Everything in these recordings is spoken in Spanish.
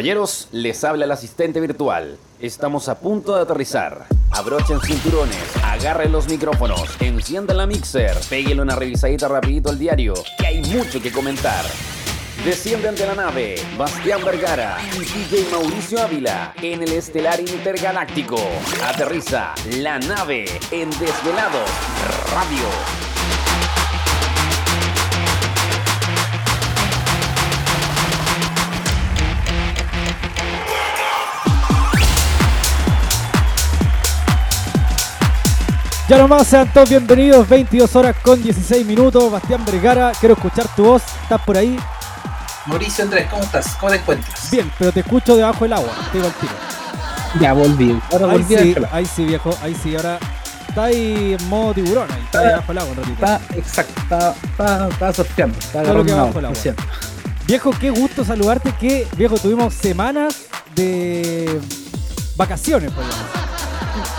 Caballeros, les habla el asistente virtual. Estamos a punto de aterrizar. Abrochen cinturones, agarren los micrófonos, enciendan la mixer, péguenle una revisadita rapidito al diario, que hay mucho que comentar. Descienden de la nave Bastián Vergara y DJ Mauricio Ávila en el estelar intergaláctico. Aterriza la nave en Desvelados Radio. Ya nomás sean todos bienvenidos, 22 horas con 16 minutos. Bastián Vergara, quiero escuchar tu voz. ¿Estás por ahí? Mauricio Andrés, ¿cómo estás? ¿Cómo te encuentras? Bien, pero te escucho debajo del agua, te digo al tiro. Ya volví. Ahora Ahí volví sí, ahí sí, viejo, ahí sí. Ahora está ahí en modo tiburón, ahí está Está- debajo del agua un ratito. Está, exacto, está, está, está surfeando, está Todo lo que bajo el agua, lo. Viejo, qué gusto saludarte. Que, viejo, tuvimos semanas de vacaciones, por ejemplo. No,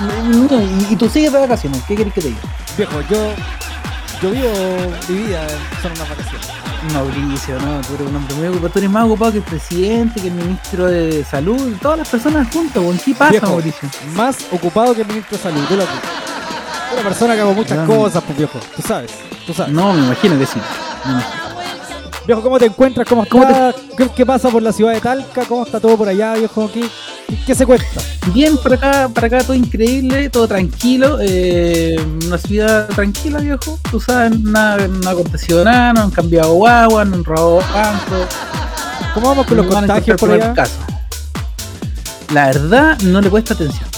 y, y tú sigues de vacaciones, ¿qué querés que te diga? Viejo, yo, yo vivo mi vida son unas vacaciones. Mauricio, no, tú eres un hombre muy ocupado, tú eres más ocupado que el presidente, que el ministro de salud, todas las personas juntas, weón. ¿qué pasa, Viejo, Mauricio? más ocupado que el ministro de salud. Lo Una persona que hago muchas No. cosas, pues viejo. Tú sabes, tú sabes. No, me imagino que sí. me imagino. Viejo, ¿cómo te encuentras? ¿Cómo, ¿Cómo está? ¿Qué, qué pasa por la ciudad de Talca? ¿Cómo está todo por allá, viejo? ¿Qué, se cuenta? Bien, por acá, por acá todo increíble, todo tranquilo, eh, una ciudad tranquila, viejo. Tú sabes, no ha acontecido nada, no han cambiado guagua, no han robado bancos. ¿Cómo vamos con los no contagios por allá? caso. La verdad, no le cuesta atención.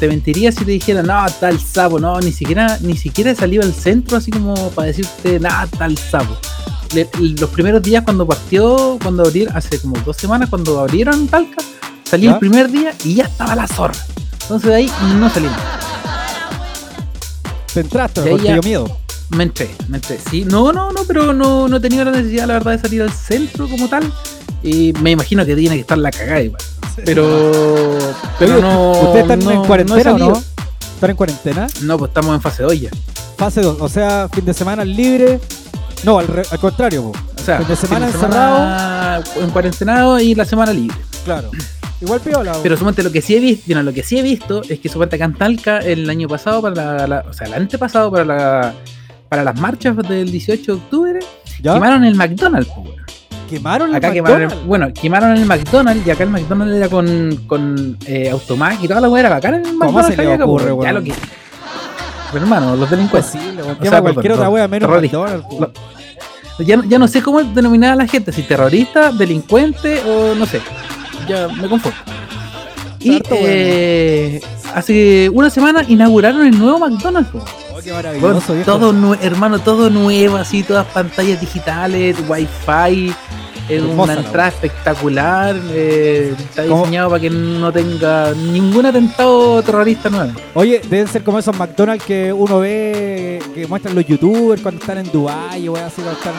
Te mentiría si te dijera, no, tal sapo, no, ni siquiera, ni siquiera he salido al centro así como para decirte, nada, tal sapo. Le- los primeros días cuando partió, cuando abrieron, hace como dos semanas, cuando abrieron Talca, salí ¿Ya? el primer día y ya estaba la zorra. Entonces de ahí no salimos. Te entraste, porque dio miedo. Me entré, me entré. Sí, no, no, no, pero no, no he tenido la necesidad, la verdad, de salir al centro como tal. Y me imagino que tiene que estar la cagada igual. Pero, pero no. ¿Ustedes están no- en no cuarentena o no? ¿Están en cuarentena? No, pues estamos en fase 2 ya. Fase 2, o sea, fin de semana libre. No, al, re- al contrario, po. O sea, Fin de semana fin encerrado. en cuarentenado y la semana libre. claro. Igual piola. po. Pero suponte lo que sí he visto, lo que sí he visto es que suponte acá en Talca el año pasado para la, la- o sea, el antepasado para la para las marchas del 18 de octubre ¿Ya? quemaron el McDonald's, po, weón. ¿Quemaron el Acá quemaron el, bueno, quemaron el McDonald's y acá el McDonald's era con, con eh, Automac y toda la weá era bacana en el ¿Cómo McDonald's. se le acá, ocurre, po, Ya weón? lo que. Pero hermano, los delincuentes. Imposible, weón. O sea, cualquier perdón, otra wea menos. Lo- Ya, ya no sé cómo denominar a la gente, si terrorista, delincuente o no sé. Ya me confundo. Y eh, hace una semana inauguraron el nuevo McDonald's. Oh, qué maravilloso, todo hermano, todo nuevo, así, todas pantallas digitales, wifi, Hermosa una entrada espectacular, eh, está ¿Cómo? diseñado para que no tenga ningún atentado terrorista nuevo. Oye, deben ser como esos McDonald's que uno ve que muestran los youtubers cuando están en Dubai o así cuando están.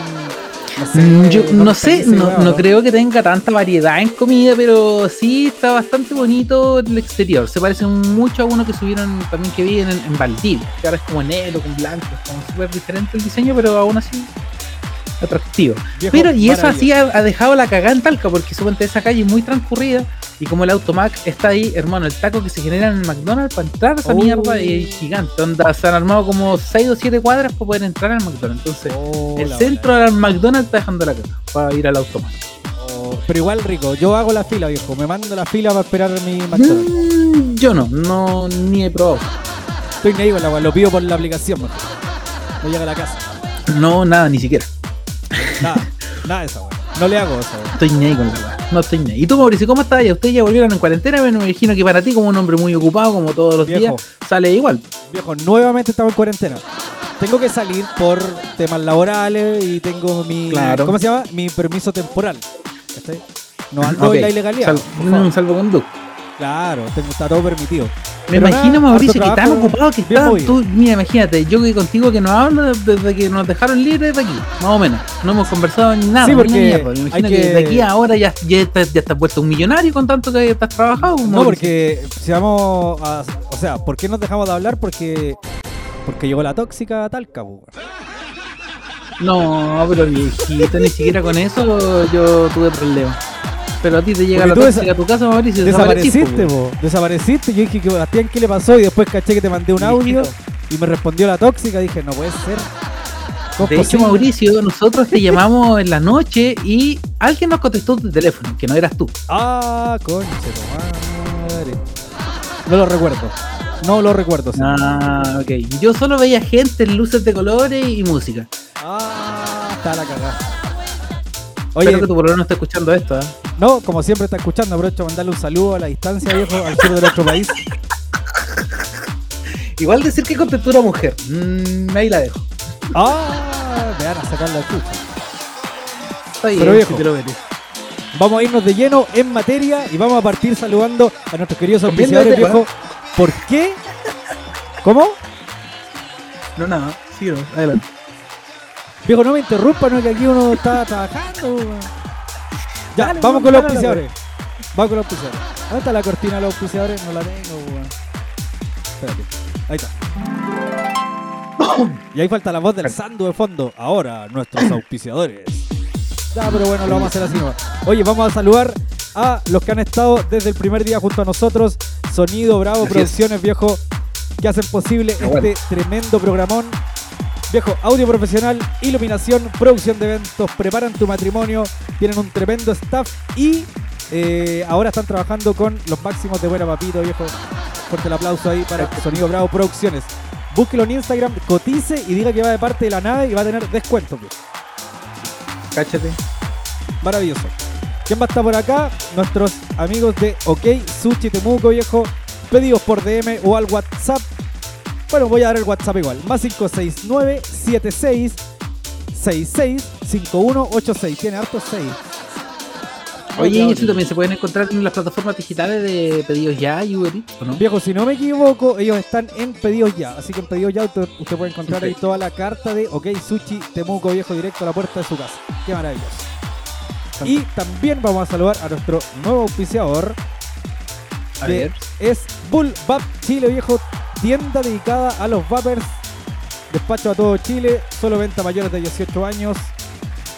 No sé, Mm, Yo no sé, no, no creo que tenga tanta variedad en comida, pero sí está bastante bonito el exterior. Se parece mucho a uno que subieron también que vi en, en Valdivia, que ahora es como negro con blanco, es como súper diferente el diseño, pero aún así atractivo. Viejo, Pero y eso así ha, ha dejado la cagada en Talca, porque suponte esa calle es muy transcurrida y como el Automac está ahí, hermano, el taco que se genera en el McDonald's para entrar a esa Oh. mierda es gigante. Onda, se han armado como 6 o 7 cuadras para poder entrar al McDonald's. Entonces, Oh, el centro del McDonald's está dejando la caga para ir al Automac. Oh, pero igual rico, yo hago la fila, viejo. Me mando la fila para esperar mi McDonald's. Mm, yo no, no ni he probado. Estoy weá, lo pido por la aplicación, mejor. Me llega a la casa. No, nada, ni siquiera. Nada, nada de esa weá. No le hago esa weá. Estoy ni ahí con la weá. No estoy ni ahí. ¿Y tú, Mauricio, cómo estás? ¿Ya ustedes ya volvieron en cuarentena? Me imagino que para ti, como un hombre muy ocupado, como todos los Viejo. días, sale igual. Viejo, nuevamente estamos en cuarentena. Tengo que salir por temas laborales y tengo mi. Claro. ¿Cómo se llama? Mi permiso temporal. No ando Ok. en la ilegalidad. Sal- un salvoconducto. Claro, está todo permitido. Me Pero imagino, nada, Mauricio, que tan ocupado que estás tú. Mira, imagínate, yo que contigo que no hablo desde que nos dejaron libres de aquí, más o menos. No hemos conversado ni nada. Sí, ni porque una mierda. Me imagino que... que- de aquí a ahora ya, ya, estás, ya estás vuelto un millonario con tanto que estás trabajado. No, Mauricio. porque si vamos a. O sea, ¿por qué nos dejamos de hablar? Porque. Porque llegó la tóxica a Talca, weón. No, pero viejito, ni siquiera con eso yo tuve problemas. Pero a ti te llega Porque la tóxica a tu casa, Mauricio. Desapareciste, desapareciste, po. Desapareciste. Yo dije que Bastián, ¿qué le pasó? Y después caché que te mandé un audio y me respondió la tóxica. Dije, no puede ser. ¿Cómo es De hecho, posible? Mauricio, nosotros te llamamos en la noche y alguien nos contestó tu teléfono, que no eras tú. Ah, conche madre. No lo recuerdo. No lo recuerdo. sí. Ah, ok. Yo solo veía gente en luces de colores y música. Ah, está la cagada. Oye, Espero que tu problema no esté escuchando esto, ¿eh? no, como siempre está escuchando, aprovecho a mandarle un saludo a la distancia, viejo, al sur de nuestro país. Igual decir que contestó una mujer. Mm, ahí la dejo. Ah, me van a sacar la chucha. Está Pero viejo. si te lo metes. Vamos a irnos de lleno en materia y vamos a partir saludando a nuestros queridos auspiciadores, viejo. ¿Por qué? ¿Cómo? No, nada. Sí, no. Adelante. Viejo, no me interrumpa, no que aquí uno está trabajando. Ya, Dale, vamos con los auspiciadores. Vamos con los auspiciadores. ¿Dónde está la cortina de los auspiciadores? No la tengo, weón. Espérate. Ahí está. Y ahí falta la voz del Sandu de fondo. Ahora, nuestros auspiciadores. Ya, pero bueno, lo vamos a hacer así. Oye, vamos a saludar a los que han estado desde el primer día junto a nosotros. Sonido Bravo Así Producciones, viejo, que hacen posible este bueno. tremendo programón. Viejo, audio profesional, iluminación, producción de eventos, preparan tu matrimonio, tienen un tremendo staff y eh, ahora están trabajando con los máximos de Buena Papito, viejo. Fuerte el aplauso ahí para Sonido Bravo Producciones. Búsquelo en Instagram, cotice y diga que va de parte de la nave y va a tener descuento, viejo. Cáchate. Maravilloso. ¿Quién va a estar por acá? Nuestros amigos de OK Sushi Temuco, viejo. Pedidos por DM o al WhatsApp. Bueno, voy a dar el WhatsApp igual. Más 569 76 66 5186. Tiene hartos 6. Oye, ¿y eso también se pueden encontrar en las plataformas digitales de pedidos ya y Uber Eats, ¿o no? Viejo, si no me equivoco, ellos están en pedidos ya. Así que en pedidos ya usted, usted puede encontrar ahí toda la carta de OK Sushi Temuco, viejo, directo a la puerta de su casa. Qué maravilloso. Y también vamos a saludar a nuestro nuevo auspiciador, A ver. es Bull Vap Chile, viejo, tienda dedicada a los vapers. Despacho a todo Chile, solo venta mayores de 18 años.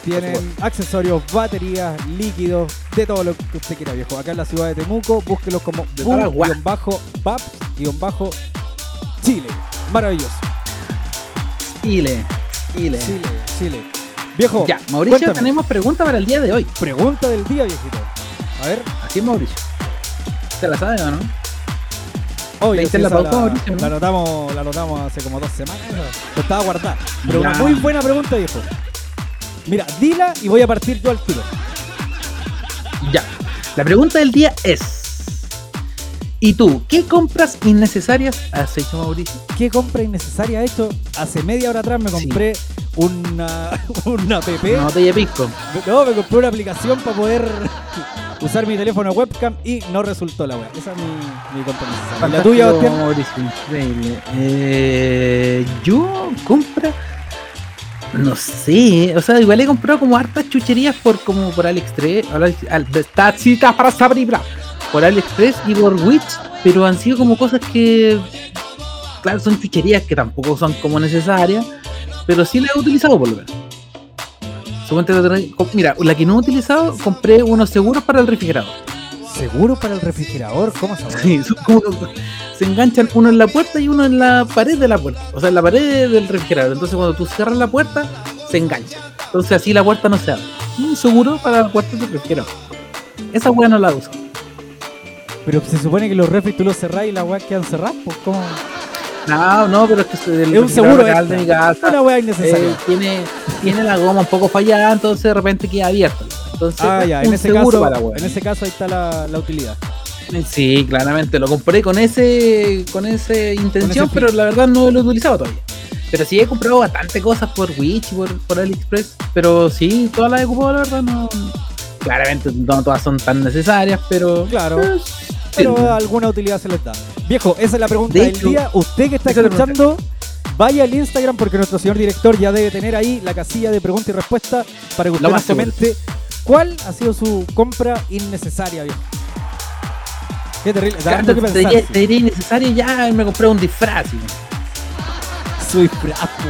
Tienen accesorios, baterías, líquidos, de todo lo que usted quiera, viejo. Acá en la ciudad de Temuco, búsquelos como. Bull-Vap-Chile. Maravilloso. Chile. Chile. Chile, Chile. Viejo, Ya, Mauricio, cuéntame. tenemos pregunta para el día de hoy. pregunta del día, viejito. A ver, Así es, Mauricio. ¿Se la sabe o no? Sí, la pauta, la, Mauricio, ¿no? la anotamos hace como dos semanas. Lo estaba guardada. Pero Ya. una muy buena pregunta, viejo. Mira, dila y voy a partir yo al tiro. Ya. La pregunta del día es: ¿Y tú, qué compras innecesarias has hecho, Mauricio? ¿Qué compra innecesaria he hecho? Hace media hora atrás me Sí. compré una, una app. No te lleves pisco. No, me compré una aplicación para poder usar mi teléfono webcam y no resultó la web. Esa es mi, mi. ¿Y la tuya, Bastián? Mauricio, increíble. Eh, yo compra. No sé, o sea, igual he comprado como hartas chucherías por como por AliExpress, al- al- tacitas para sabribra, por AliExpress y por Witch, pero han sido como cosas que, claro, son chucherías que tampoco son como necesarias, pero sí las he utilizado por lo menos. Mira, la que no he utilizado, compré unos seguros para el refrigerador. ¿Seguro para el refrigerador? ¿Cómo se Sí, son como- se enganchan uno en la puerta y uno en la pared de la puerta. O sea, en la pared del refrigerador. Entonces cuando tú cierras la puerta, se engancha. Entonces así la puerta no se abre. Un seguro para la puerta del refrigerador. Esa weá no la uso. Pero se supone que los refri tú los cerrás y las weas quedan cerradas, pues ¿cómo? No, no, pero es que el Es un refrigerador seguro real de mi extra. casa Una wea eh, innecesaria. tiene, tiene la goma un poco fallada, entonces de repente queda abierta. Entonces, ah, ya, en ese seguro caso, para la weá. en ese caso ahí está la, la utilidad. Sí, claramente lo compré con ese con esa intención, pero la verdad no lo he utilizado todavía. Pero sí he comprado bastante cosas por Witch y por, por AliExpress, pero sí, todas las he ocupado, la verdad, no. Claramente no todas son tan necesarias, pero. Claro. eh, Pero alguna utilidad se les da. Viejo, esa es la pregunta De del hecho, día. Usted que está escuchando, vaya al Instagram porque nuestro señor director ya debe tener ahí la casilla de pregunta y respuesta para que usted más comente cuál ha sido su compra innecesaria, viejo. Qué terrible. Claro, que pensar. diría, te diría innecesario ya me compré un disfraz. Soy frapo.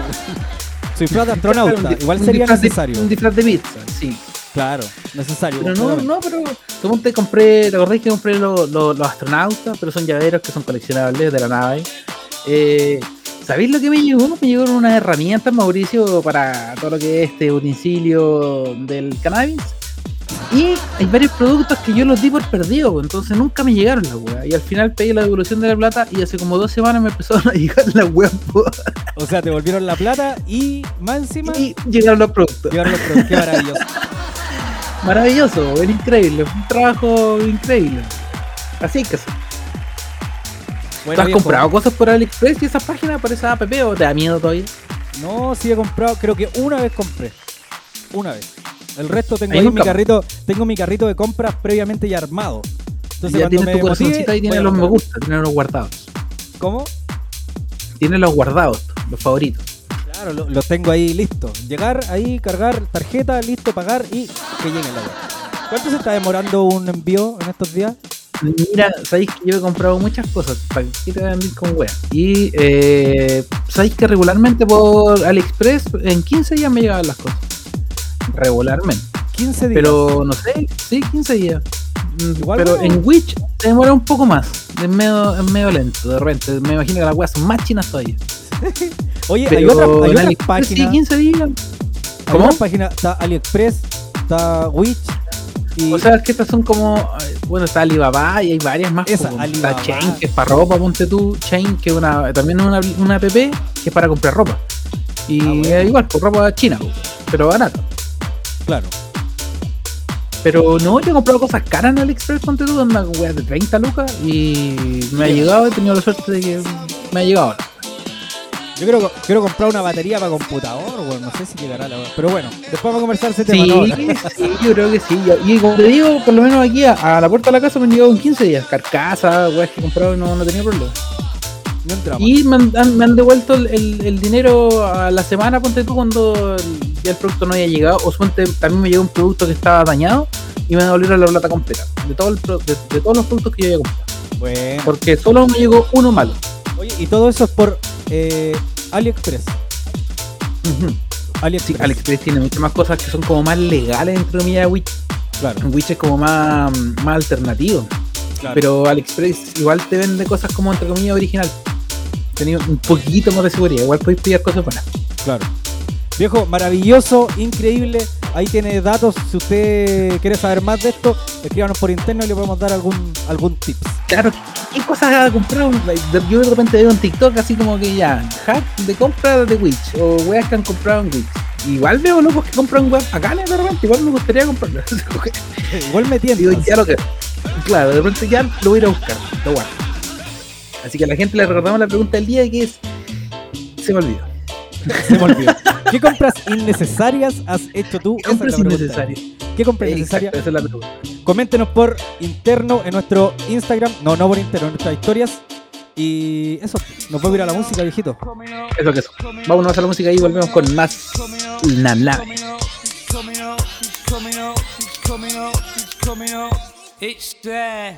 Soy frapo de astronauta. Igual sería disfraz necesario. un disfraz de pizza, sí. Claro. Necesario. Pero no, no, pero suponte compré, ¿te acordáis que compré los, los- los astronautas? Pero son llaveros que son coleccionables de la nave. Eh, ¿Sabéis lo que me llegó? Me llegaron unas herramientas, Mauricio, para todo lo que es este utensilio del cannabis. Y hay varios productos que yo los di por perdido, entonces nunca me llegaron las weas. Y al final pedí la devolución de la plata y hace como dos semanas me empezaron a llegar las weas. O sea, te volvieron la plata y más encima Y llegaron los productos. llegaron los productos. Qué maravilloso. Maravilloso, es increíble, un trabajo increíble. Así que. Bueno, ¿Tú has viejo, comprado cosas por AliExpress y esas páginas por esa app o te da miedo todavía? No, sí he comprado, creo que una vez compré. Una vez. El resto tengo Ahí mi carrito, tengo mi carrito de compras previamente ya armado. Entonces ya tienes tu motive, corazoncito voy tienes los me gusta, tienes los guardados. ¿Cómo? Tienes los guardados, los favoritos. Claro, lo- los tengo ahí listos. Llegar ahí, cargar tarjeta, listo, pagar y que llegue la web. ¿Cuánto se está demorando un envío en estos días? Mira, sabéis que yo he comprado muchas cosas para que te venir con wea. Y eh, sabéis que regularmente por AliExpress en 15 días me llegaban las cosas. Regularmente. 15 días. Pero no sé, sí, 15 días. Igual pero bueno. en Witch se demora un poco más. Es medio, es medio lento, de repente. Me imagino que las weas son más chinas todavía. Oye, Pero hay otras hay AliExpress páginas. Sí, 15 días. ¿Cómo? otras páginas. Está AliExpress, está Witch y O sea, es que estas son como. Bueno, está Alibaba y hay varias más. Esa. Alibaba. Está Chain, que es para ropa, ponte tú. Chain, que es una, también es una, una app que es para comprar ropa. Y Ah, bueno. igual, por ropa china, pero barata. claro. Pero no, yo he comprado cosas caras en AliExpress, ponte tú, una wea de 30 lucas. Y me ha llegado, he tenido la suerte de que me ha llegado ahora. Yo quiero, quiero comprar una batería para computador, bueno, no sé si llegará la Pero bueno, después vamos a conversar ese tema. Sí, sí, yo creo que sí. Y como te digo, por lo menos aquí a, a la puerta de la casa me han llegado en 15 días. Carcasa, weas que he comprado y no, no tenía problema. Y me han, me han devuelto el, el- el dinero a la semana, ponte tú, cuando el- ya el producto no haya llegado. O suponte, también me llegó un producto que estaba dañado y me devolvieron la plata completa. De, todo el de, de todos los productos que yo había comprado. Bueno. Porque solo me llegó uno malo. Oye, y todo eso es por eh, AliExpress. AliExpress. AliExpress tiene muchas más cosas que son como más legales, entre comillas, de Witch. Claro, Witch es como más, más alternativo. claro. Pero AliExpress igual te vende cosas como, entre comillas, original. Tenía un poquito más de seguridad. Igual podéis pillar cosas buenas. Claro. Viejo, maravilloso, increíble. Ahí tiene datos. Si usted quiere saber más de esto, escríbanos por interno y le podemos dar algún algún tips. Claro, ¿qué cosas ha comprado? Yo de repente veo en TikTok así como que ya, hack de compra de Witch o weas que han comprado en Witch. Igual veo locos que compran weas bacanas de repente, igual me gustaría comprarlas. Igual me Digo, tientas. ya lo que. Claro, de repente ya lo voy a ir a buscar, lo guardo. Así que a la gente le recordamos la pregunta del día que es. Se me olvidó. Se me olvidó. ¿Qué compras innecesarias has hecho tú? Esa es Compras la pregunta. innecesarias. ¿Qué compras innecesarias? Esa es la pregunta. Coméntenos por interno en nuestro Instagram. No, no por interno, en nuestras historias. Y eso, nos podemos ir a la música, viejito. Eso que eso. Vámonos a la música y volvemos con más la nave. It's there.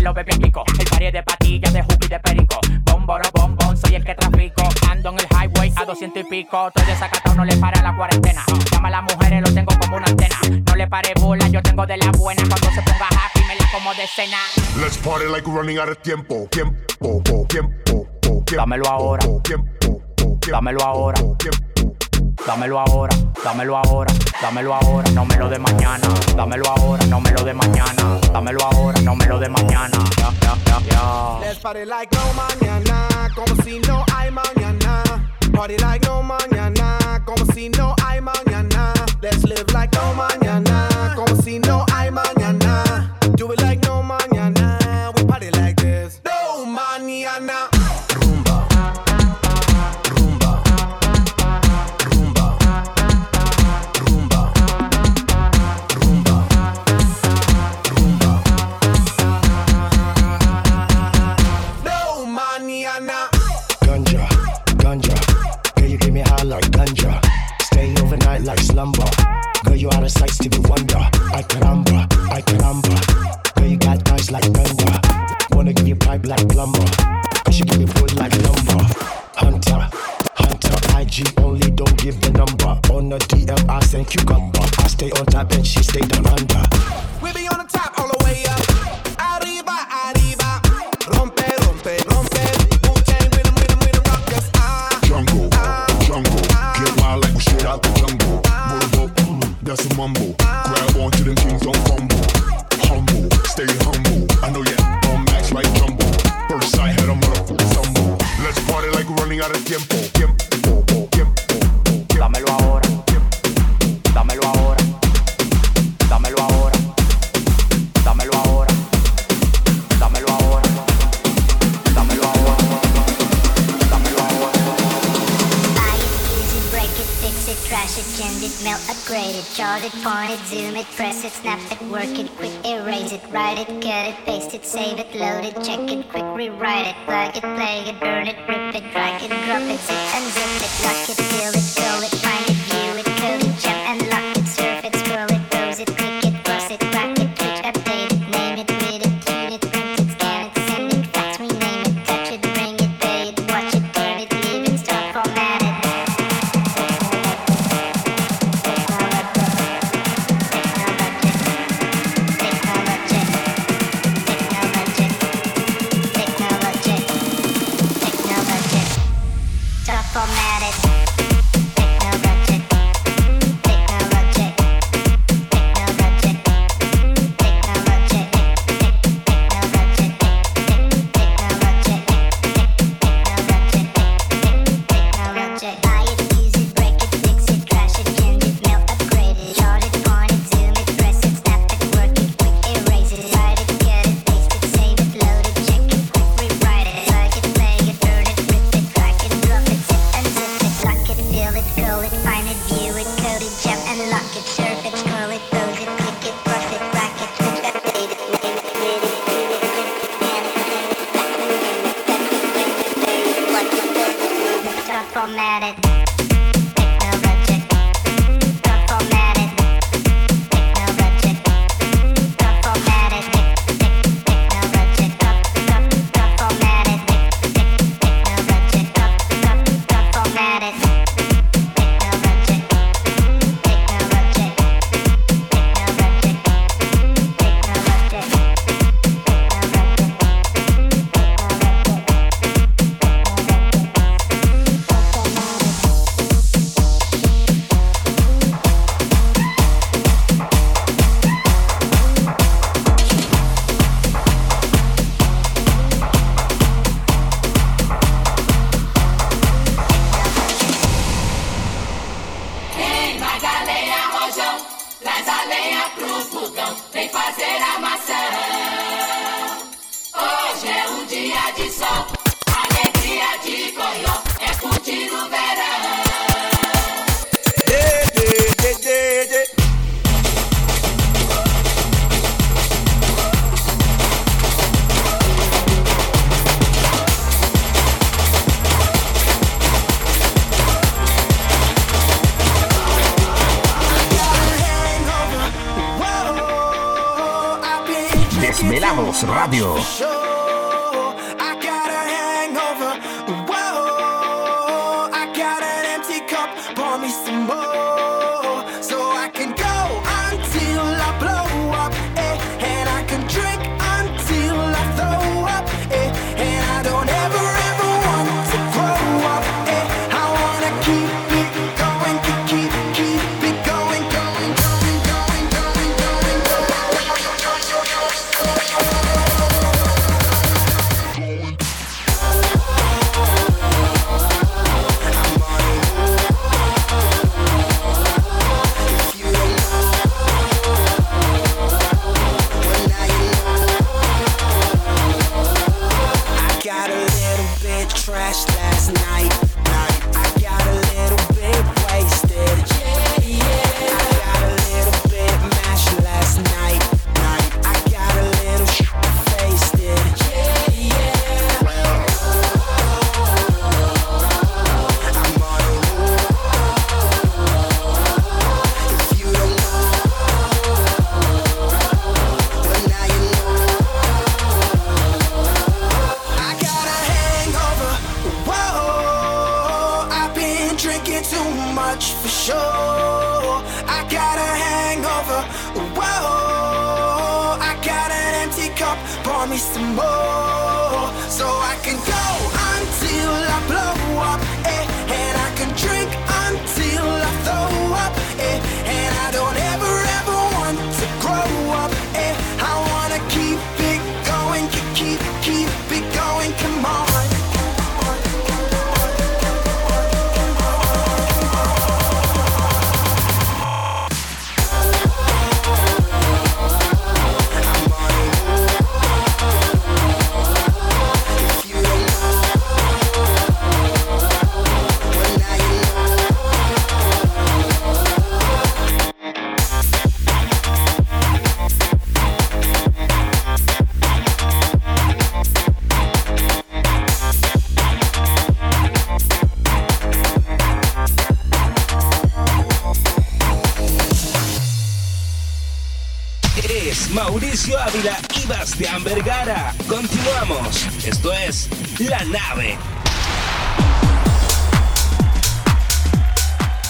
942, ella se lo pico. El party de patillas, de y de perico. Bomboro, bombón, soy el que trafico. Ando en el highway a 200 y pico. Estoy desacatado, no le para la cuarentena. Llama a las mujeres, lo tengo como una antena. No le pare bola, yo tengo de la buena. Cuando se ponga happy, me la como de cena. Let's party like we're running out of tiempo. Tiempo, tiempo, tiempo. Dámelo ahora. Tiempo, Dámelo ahora. tiempo. Dámelo ahora, dámelo ahora, dámelo ahora, no me lo de mañana. Dámelo ahora, no me lo de mañana. Dámelo ahora, no me lo de mañana. Ya, ya, ya. Let's party like no mañana, como si no hay mañana. Party like no mañana, como si no hay mañana. Let's live like no mañana, como si no hay mañana. Do it like slumber. Girl, you out of sight, Stevie Wonder. I caramba, I caramba. Girl, you got thighs like thunder. Wanna give you pipe like plumber. Cause you give me wood like lumber. Hunter, hunter, IG only, don't give the number. On the DM, I send cucumber. I stay on top and she stay down under. We be on the top it, press it, snap it, work it, quick erase it, write it, cut it, paste it, save it, load it, check it, quick rewrite it, plug it, play it, burn it, rip it, drag it, drop it, zip and zip it, lock it, fill it, fill it,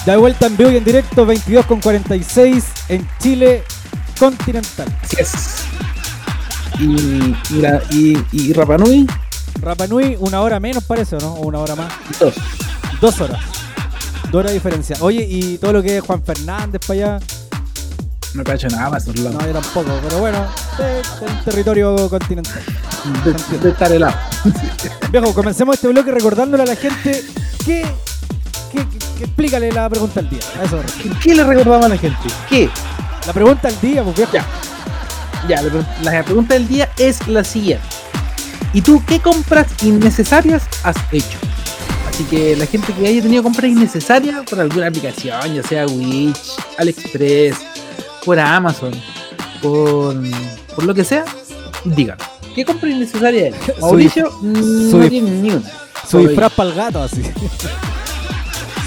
De vuelta en vivo y en directo, 22 con 46 en Chile continental. Así es. Y, y, la- y, y Rapa Nui, Rapa Nui, una hora menos parece, ¿o no? O una hora más. dos. Dos horas. Dos horas de diferencia. Oye, y todo lo que es Juan Fernández para allá. No cacho nada lados. No, yo tampoco, pero bueno, es es territorio continental. de, de estar helado. Viejo, comencemos este bloque recordándole a la gente que, que, que- que explícale la pregunta al día. Eso. ¿Qué le recordamos a la gente? ¿Qué? La pregunta al día, pues viejo. Ya. Ya, la, pre- la pregunta del día es la siguiente. ¿Y tú qué compras innecesarias has hecho? Así que la gente que haya tenido compras innecesarias por alguna aplicación, ya sea Witch, AliExpress, por Amazon, por, por lo que sea, digan. ¿Qué compra innecesaria es? Mauricio su no tiene ni una. Su disfraz para el gato, así.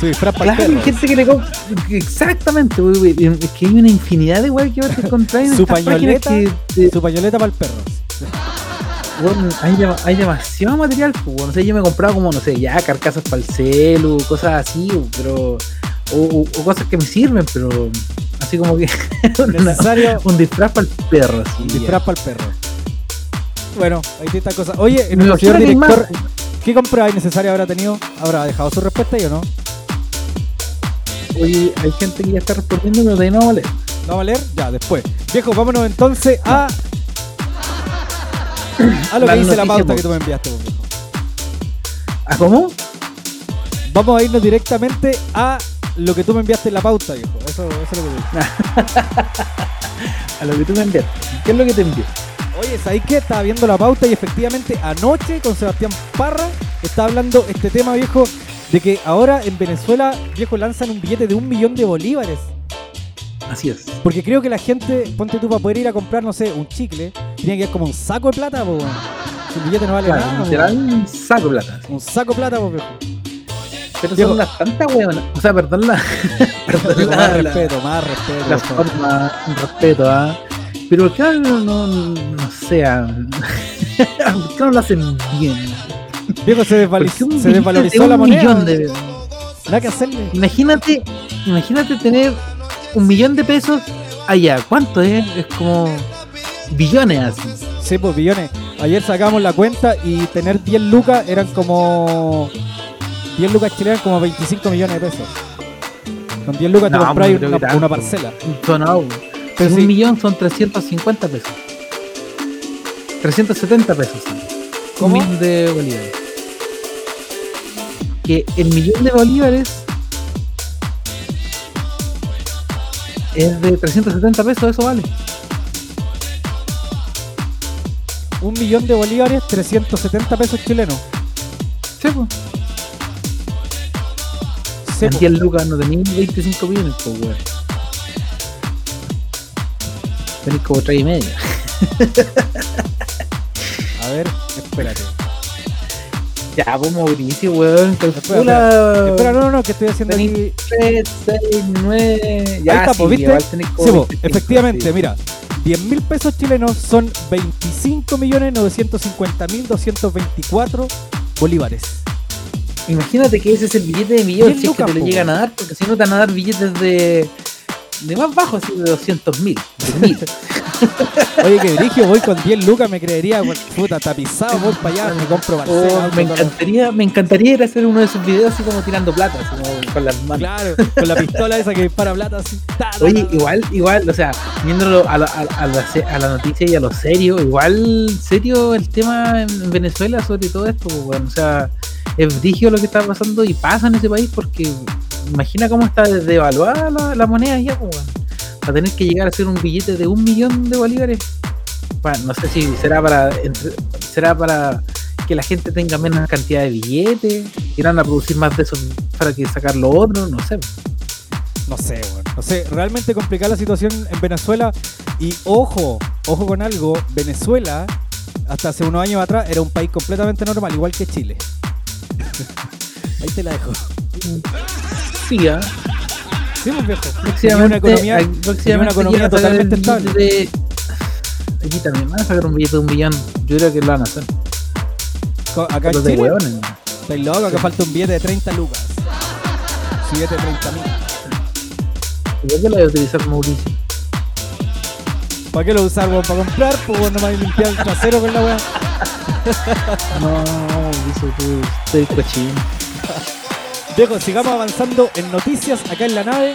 Su disfraz para el Claro, hay gente que le compra. Exactamente, güey, güey. Es que hay una infinidad de weas que vas a encontrar en Su pañoleta, que su pañoleta para el perro. Bueno, hay, hay demasiado material, pues, bueno, no sé, yo me he comprado como, no sé, ya carcasas para el celu, cosas así, pero. O, o- o cosas que me sirven, pero. Así como que. Necesario. un disfraz para el perro, así. Un disfraz para el perro. Bueno, ahí está esta cosa. Oye, Me nuestro señor hay director, ¿qué compra innecesaria habrá tenido? ¿Habrá dejado su respuesta y o no? Oye, hay gente que ya está respondiendo, pero de no vale. ¿No va a leer? Ya, después. Viejo, vámonos entonces a. A lo que dice la pauta que tú me enviaste, viejo. ¿Ah, cómo? Vamos a irnos directamente a lo que tú me enviaste en la pauta, viejo. Eso, eso es lo que te A lo que tú me enviaste. ¿Qué es lo que te envié? Oye, ¿sabéis qué? Estaba viendo la pauta y efectivamente anoche con Sebastián Parra estaba hablando este tema, viejo, de que ahora en Venezuela, viejo, lanzan un billete de un millón de bolívares. Así es. Porque creo que la gente, ponte tú, para poder ir a comprar, no sé, un chicle, tiene que ir como un saco de plata. Si El billete no vale Claro, nada. literal, un saco de plata. Un saco de plata, viejo. Pero Diego. son las tantas huevonas. O sea, perdón la. perdón Viejo, la- más la- respeto, más respeto. la forma, respeto, ¿ah? Pero ¿por qué no, no, no sea. ¿Por qué no lo hacen bien? Viejo, se, desvali- ¿Por qué un de desvalorizó un la moneda. millón de- Nada que hacerle. Imagínate, imagínate tener un millón de pesos allá. ¿Cuánto es? Es como billones así. Sí, pues billones. Ayer sacamos la cuenta y tener 10 lucas eran como. 10 lucas chilenas como 25 millones de pesos. Con 10 lucas No, te compras no creo una, parcela. Son, no, Pero un sí. millón son 350 pesos. 370 pesos. sí. ¿Cómo? Un millón de bolívares. Que el millón de bolívares es de 370 pesos, eso vale. Un millón de bolívares, 370 pesos chilenos. Sí, pues. Sí, en po. 10 lucas no tenéis 25 millones, pues, weón. Tenéis como 3 y medio. Ver, espérate. Ya, pues Mauricio, weón. Espera, Calcula. Espera, no, no, no, que estoy haciendo aquí. Tenéis 3, 6, 9. Ya, Ahí está, sí, pues, ¿viste? como Sí, po, 25, efectivamente, sí. mira. 10 mil pesos chilenos son 25 millones 950 mil 224 bolívares. Imagínate que ese es el billete de millón, Diez si es que te lo po. llegan a dar, porque si no te van a dar billetes de. de más bajo, así de 200 mil. Oye, que dirigio, voy con 10 lucas, me creería, puta, tapizado, voy para allá, me compro Oh, Barcelona. me encantaría, me encantaría ir a hacer uno de esos videos así como tirando plata, así como con las manos. Claro, con la pistola esa que dispara plata así. ta, ta, Oye, igual, igual, o sea, viéndolo a, la- a, la, a la noticia y a lo serio, igual serio el tema en en Venezuela sobre todo esto, pues, weón. o sea, es brígido lo que está pasando y pasa en ese país porque imagina cómo está devaluada la, la moneda ya, pues, weón. Para tener que llegar a hacer un billete de un millón de bolívares, bueno, no sé si será para será para que la gente tenga menos cantidad de billetes, irán a producir más de esos para que sacar lo otro, no sé. No sé, weón. No sé, realmente complicada la situación en Venezuela. Y ojo, ojo con algo, Venezuela, hasta hace unos años atrás, era un país completamente normal, igual que Chile. Ahí te la dejo. Sí, ¿ah? Sí, pues viejo. Próximamente, una economía, próximamente una economía totalmente estable. de- Aquí también van a sacar un billete de un billón. Yo creo que lo van a hacer. Acá en Los de Chile, estáis locos, acá falta un billete de 30 lucas. Un billete de 30 mil. ¿Y ¿Por qué lo voy a utilizar Mauricio? ¿Para qué lo usar, weón? ¿Para comprar? Pues bueno, me limpiar el trasero con la weá. No, Mauricio, tú estoy cochino. Viejo, sigamos avanzando en noticias acá en la nave.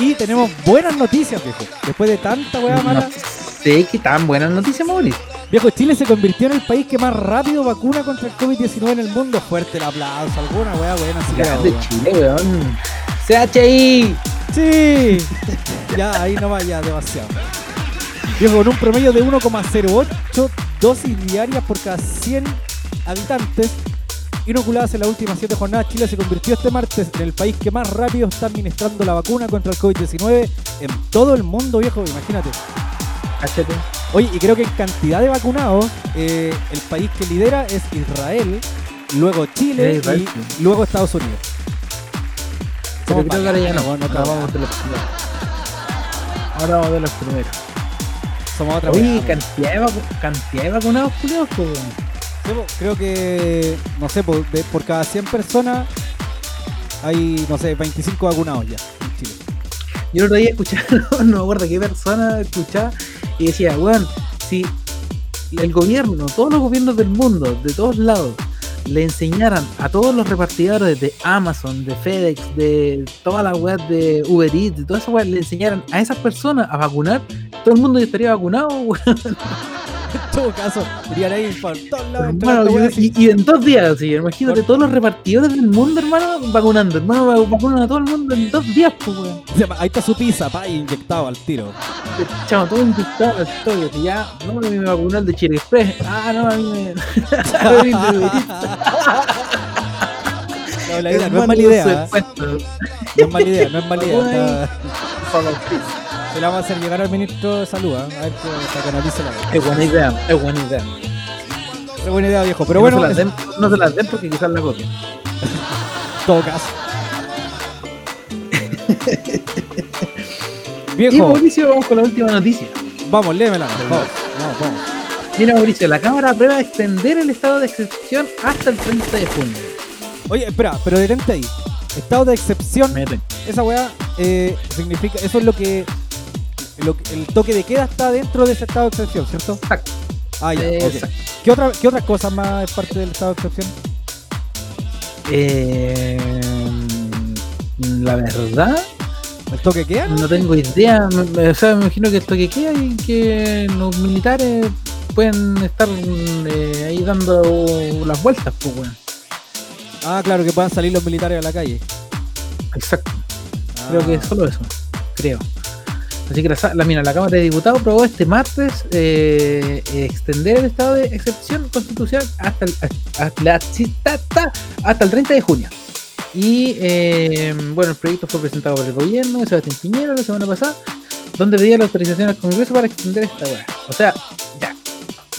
Y tenemos buenas noticias, viejo. Después de tanta weá mala. No sé qué tan buena noticia, Mauricio. Viejo, Chile se convirtió en el país que más rápido vacuna contra el COVID-19 en el mundo. Fuerte el aplauso, alguna weá buena. Así Grande. Chile, weón. CHI. Sí. ya, ahí no vaya demasiado. Viejo, con un promedio de 1,08 dosis diarias por cada 100 habitantes inoculadas en las últimas 7 jornadas, Chile se convirtió este martes en el país que más rápido está administrando la vacuna contra el COVID-19 en todo el mundo, viejo, imagínate. Cáchate. Oye, y creo que en cantidad de vacunados, eh, el país que lidera es Israel, luego Chile y luego Estados Unidos. Pero Somos creo que ahora ya no. vamos de los primeros. Ahora vamos de los primeros. Somos otra Oye, cantidad de, vacu- cantidad de vacunados, culiados, Creo que, no sé, por cada 100 personas hay, no sé, 25 vacunados ya en Chile. Yo el otro día escuchaba, no, me acuerdo qué persona escuchaba y decía, weón, si el gobierno, todos los gobiernos del mundo, de todos lados, le enseñaran a todos los repartidores de Amazon, de FedEx, de todas las webs de Uber Eats, de todas esas weas, le enseñaran a esas personas a vacunar, todo el mundo estaría vacunado, weón. En todo caso, irían ahí por todos lados. Hermano, y, en dos días, sí, imagínate todos los repartidores del mundo, hermano, vacunando, hermano, vacunan a todo el mundo en dos días, pues, weón. Ahí está su pizza, pa, inyectado al tiro. Chamo, todo inyectado al que ya, no, me vacunó el de Chile Express. Ah, no, a mí me. No, la idea, no es mala idea. ¿eh? No es mala idea, no es mala idea. Se la vamos a hacer llegar al ministro de salud, ¿eh? a ver que que analice la. Es buena idea, es buena idea. Es buena idea, viejo. Pero no bueno, se las en den, no se las den porque quizás la copian. todo caso. Y Viejo, Mauricio, vamos con la última noticia. vamos, léemela. Vamos, vamos, vamos. Mira, Mauricio, la Cámara aprueba extender el estado de excepción hasta el 30 de junio. Oye, espera, pero detente ahí. Estado de excepción, esa weá eh, significa. Eso es lo que, lo El toque de queda está dentro de ese estado de excepción, ¿cierto? Exacto. Ah, ya, ok. Exacto. ¿Qué, otra, ¿Qué otras cosas más es parte del estado de excepción? Eh, la verdad, ¿El toque de queda? no tengo idea. O sea, me imagino que esto que queda y que los militares pueden estar eh, ahí dando las vueltas, pues, weón. Ah, claro, que puedan salir los militares a la calle. Exacto. Creo que Ah. es solo eso. Creo. Así que la, la, mira, la Cámara de Diputados aprobó este martes eh, extender el estado de excepción constitucional hasta el, hasta, hasta el 30 de junio. Y eh, bueno, el proyecto fue presentado por el gobierno de Sebastián Piñera la semana pasada, donde pedía la autorización al Congreso para extender esta weá. O sea, ya.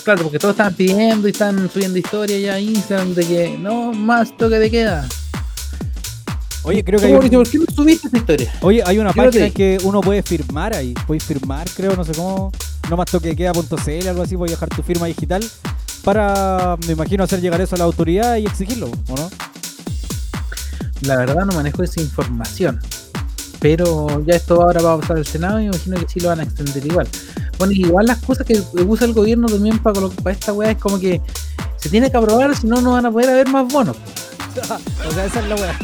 Claro, porque todos estaban pidiendo y están subiendo historia ya a Instagram de que no más toque de queda. Oye, creo que hay ¿Cómo, un- Mauricio, ¿Por qué no subiste esta historia? Oye, hay una Fíjate. página en que uno puede firmar ahí. Puedes firmar, creo, no sé cómo. No más toque queda.cl, algo así. Puedes dejar tu firma digital para, me imagino, hacer llegar eso a la autoridad y exigirlo, ¿o no? La verdad no manejo esa información. Pero ya esto ahora va a pasar al Senado y me imagino que sí lo van a extender igual. Bueno, igual las cosas que usa el gobierno también para, para esta weá es como que se tiene que aprobar, si no, no van a poder haber más bonos. o sea, esa es la weá.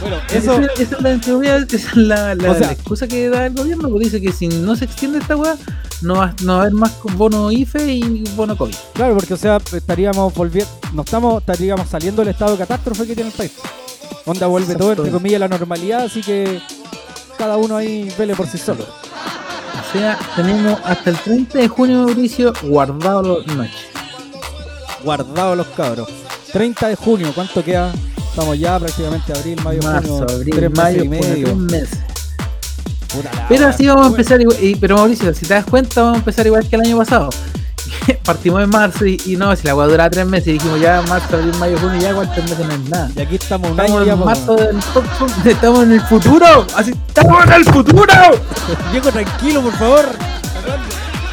Bueno, Eso, esa es la, esa es la, la- O sea- la excusa que da el gobierno, porque dice que si no se extiende esta weá, no va, no va a haber más bono IFE y bono COVID. Claro, porque, o sea, estaríamos volviendo. No estamos, estaríamos saliendo del estado de catástrofe que tiene el país. Onda vuelve todo, entre comillas, la normalidad, así que cada uno ahí vele por sí solo. O sea, tenemos hasta el 30 de junio, Mauricio, guardado la noche. Guardados los cabros. 30 de junio, ¿cuánto queda? Estamos ya prácticamente abril, mayo, Marzo, junio, abril, tres mayo, meses y medio. tres meses. Puta Pero así vamos a empezar igual. y- pero Mauricio, si te das cuenta, vamos a empezar igual que el año pasado. Partimos en marzo y, y no, si la agua dura tres meses y dijimos ya marzo, abril, mayo, junio, ya igual tres meses no es nada. Y aquí estamos un Estamos año ya, en marzo del estamos en el futuro, así estamos en el futuro. Viejo, tranquilo, por favor.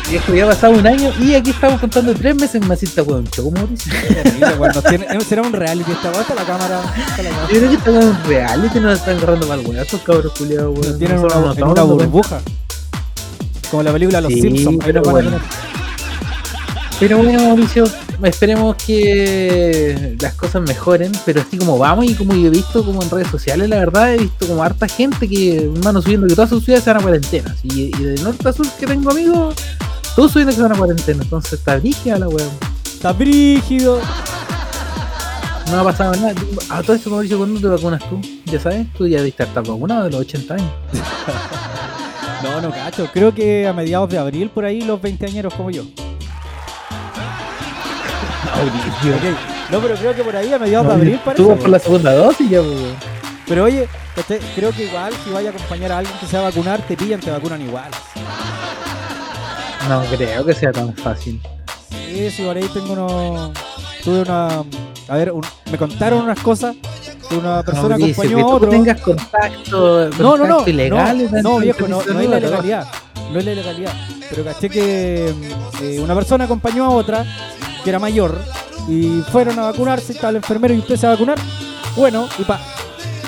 Viejo, ya ha pasado un año y aquí estamos contando tres meses más y esta weón, choco Mauricio. Weón, eh, será un reality esta weá, está la cámara. Yo creo que estamos en real y que nos están agarrando mal weón, estos cabros culiados, weón. Tienen una, burbuja. Como la película Los Simpsons. Pero bueno, Mauricio, esperemos que las cosas mejoren, pero así como vamos y como yo he visto como en redes sociales, la verdad he visto como harta gente que, hermano, subiendo que todas sus ciudades se van a cuarentena. Y, y de norte a sur que tengo amigos, todos subiendo que se van a cuarentena. Entonces está brígida la weón. Está brígido. No ha pasado nada. A todo esto, Mauricio, ¿cuándo te vacunas tú? Ya sabes, tú ya diste estar vacunado de los 80 años. No, no cacho. Creo que a mediados de abril, por ahí, los veinteañeros como yo. Ok. No, pero creo que por ahí, a mediados de abril, parece. Tú vas por weón. la segunda dosis ya, pues. Pero oye, ¿cachai? creo que igual, si vaya a acompañar a alguien que se va a vacunar, te pillan, te vacunan igual. No creo que sea tan fácil. Sí, sí, por ahí tengo unos. Tuve una. A ver, un- me contaron unas cosas. Una persona Mauricio, acompañó a otro. tengas contacto, No, no, no. ilegal, no, no, viejo, no, no es la salud, ilegalidad. No es la ilegalidad. Pero caché que eh, una persona acompañó a otra que era mayor y fueron a vacunarse. Estaba el enfermero y usted se va a vacunar. Bueno, y pa,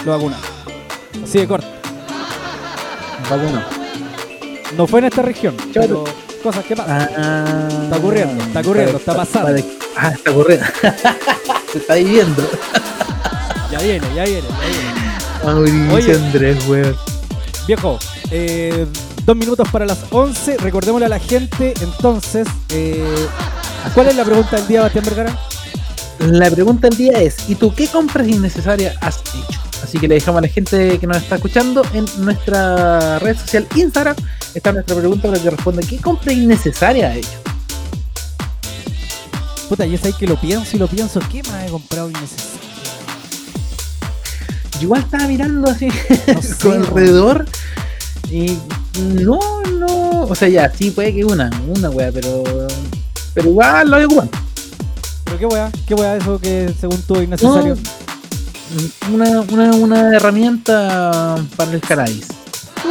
lo vacunaron. Así de corto. Vacunó. No fue en esta región, pero cosas que pasan. Ah, Está ocurriendo, está ocurriendo, está pasando. para- Ah, está ocurriendo. Se está viviendo. Ya viene, ya viene, ya viene. Mauricio Oye. Andrés, weón. Viejo, eh, dos minutos para las 11. Recordémosle a la gente, entonces, eh, ¿cuál es la pregunta del día, Bastián Vergara? La pregunta del día es: ¿y tú qué compras innecesarias has hecho? Así que le dejamos a la gente que nos está escuchando en nuestra red social Instagram. Está nuestra pregunta para que responda: ¿qué compra innecesaria has hecho? Puta, yo sé que lo pienso y lo pienso. ¿Qué más he comprado innecesario? Yo igual estaba mirando así No sé, alrededor y no, no, o sea, ya, sí puede que una, una wea, pero pero igual lo voy a ocupar. Pero qué weá, qué weá eso que según tú es innecesario. Una, una, una herramienta para el cannabis.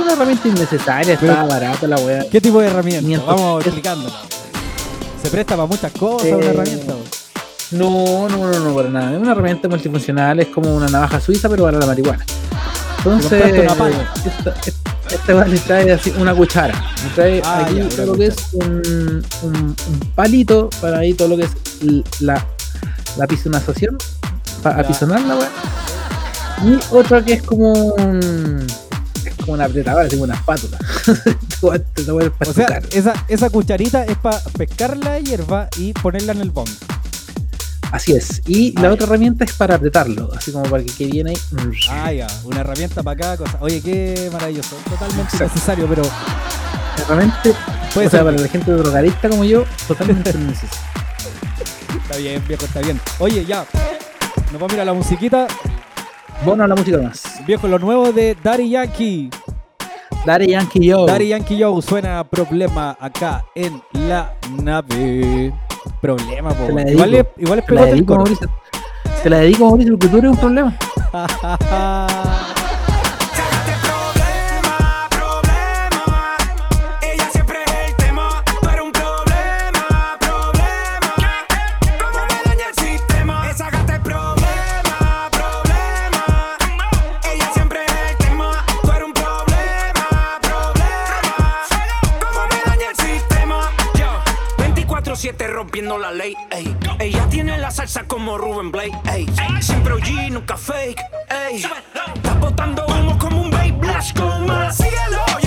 Una herramienta innecesaria, pero, está barata la weá. ¿Qué tipo de herramienta? Vamos explicándola. Se presta para muchas cosas eh, una herramienta. No, no, no, no, para nada. Es una herramienta multifuncional, es como una navaja suiza, pero para la marihuana. Entonces, Esteban le trae así una cuchara. Le trae ah, aquí todo lo que es un, palito para ahí todo lo que es la, la pisonación, para apisonar la weá. Y otra que es como un, como una apretadora, así como una espátula. o sea, esa, esa cucharita es para pescar la hierba y ponerla en el bong. Así es. Y ah, la otra herramienta es para apretarlo, así como para que, viene ahí. Ah, ya. Una herramienta para cada cosa. Oye, qué maravilloso. Totalmente necesario, pero. Realmente, puede o. Sea, para la gente drogadicta como yo, totalmente necesario. Está bien, viejo, está bien. Oye, ya. Nos vamos a ir a la musiquita. Bono a la música más. Viejo, lo nuevo de Daddy Yankee. Daddy Yankee Yo. Daddy Yankee Yo suena problema acá en la nave. Problema. Igual es, igual es Te la dedico, Mauricio. Te la dedico, Mauricio, porque tú eres un problema. 7 rompiendo la ley. Ey. Ella tiene la salsa como Ruben Blake. Ey. Siempre OG, nunca fake. Ey. Está botando humo como un babe Blash Coma. Síguelo.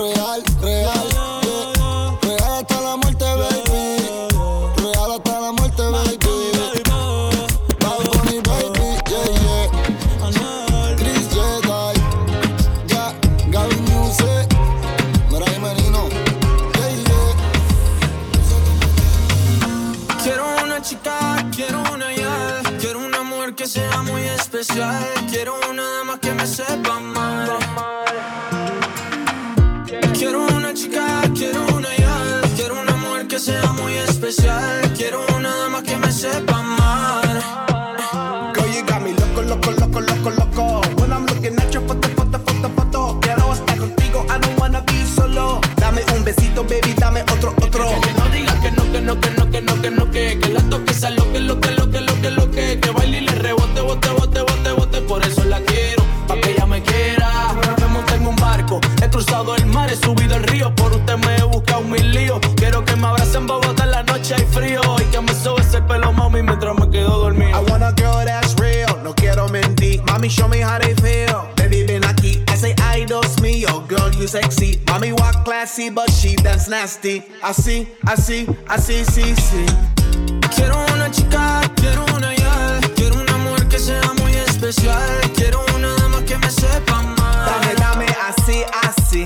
Real. Así, así, así, sí, sí. Quiero una chica, quiero una ya Quiero una mujer que sea muy especial Quiero una dama que me sepa amar Dame, dame, así, así.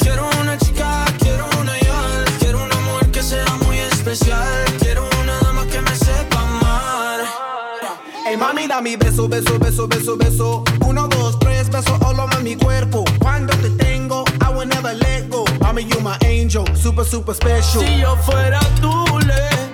Quiero una chica, quiero una ya Quiero una mujer que sea muy especial Quiero una dama que me sepa amar Ey, mami, dame beso, beso, beso, beso, beso. Uno, dos, tres, beso over mi cuerpo. Super, super special. Si yo fuera tú, le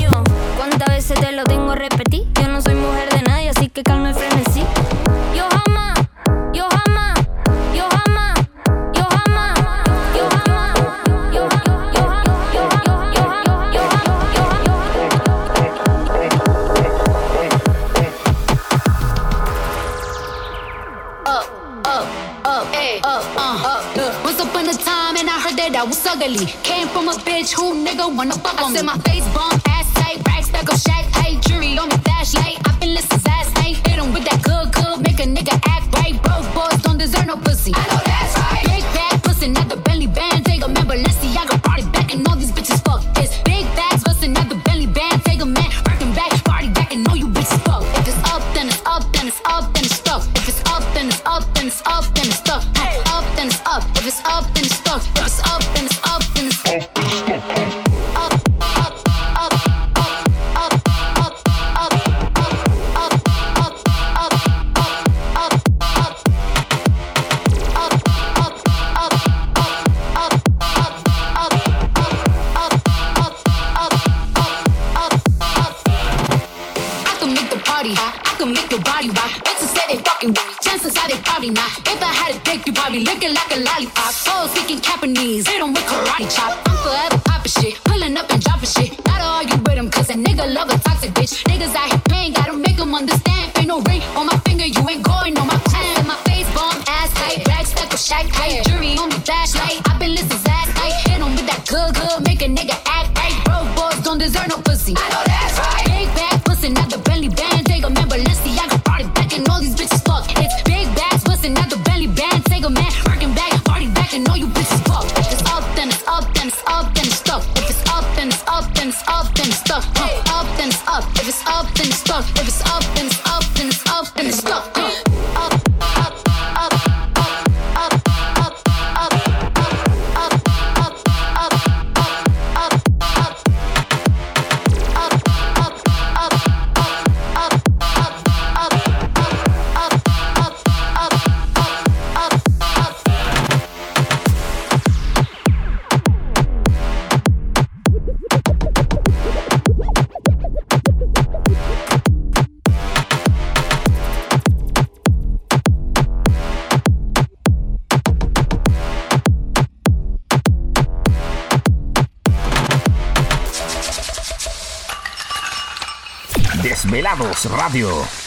Niño, ¿cuántas veces te lo tengo a repetir? Yo no soy mujer de nadie, así que calma y frenesí. Yo jamás, yo jamás, yo jamás, yo jamás, yo jamás, yo jamás, yo jamás, yo jamás, yo jamás, yo jamás, uh, Once upon a time, and I heard that I was ugly. Came from a bitch who nigga wanna fuck on me. I said my face bump, ass tight, racks up, shack, hey, jury on flashlight. I been listening hit 'em with that good, good, make a nigga act right. Broke boys don't deserve no pussy. I know that's right. Big bag pussy, not the belly band. Take a man, Balenciaga party back, and all these bitches fuck. It's big bags bustin' out the belly band. Take a man, back, party back, and all you bitches fuck. If it's up, then it's up, then it's up, then it's stuck. If it's up, then it's up, then it's up, then it's stuck. Up, then it's up. If it's up, then it's stuck. If it's up, probably not. If I had a dick, you probably licking like a lollipop. Oh, speaking Japanese. Hit 'em with karate chop. I'm forever popping shit. Pulling up and dropping shit. Gotta argue with 'em cause a nigga love a toxic bitch. Niggas out here paying. Gotta make 'em understand. Ain't no ring on my finger. You ain't going on my plan. And my face bomb, ass tight. Rag stuck with shack tight. Jury on me flashlight. i been listening ass tight. Hit 'em with that good, good. Make a nigga act right. Broke boys don't deserve no pussy. I know that's right. Radio.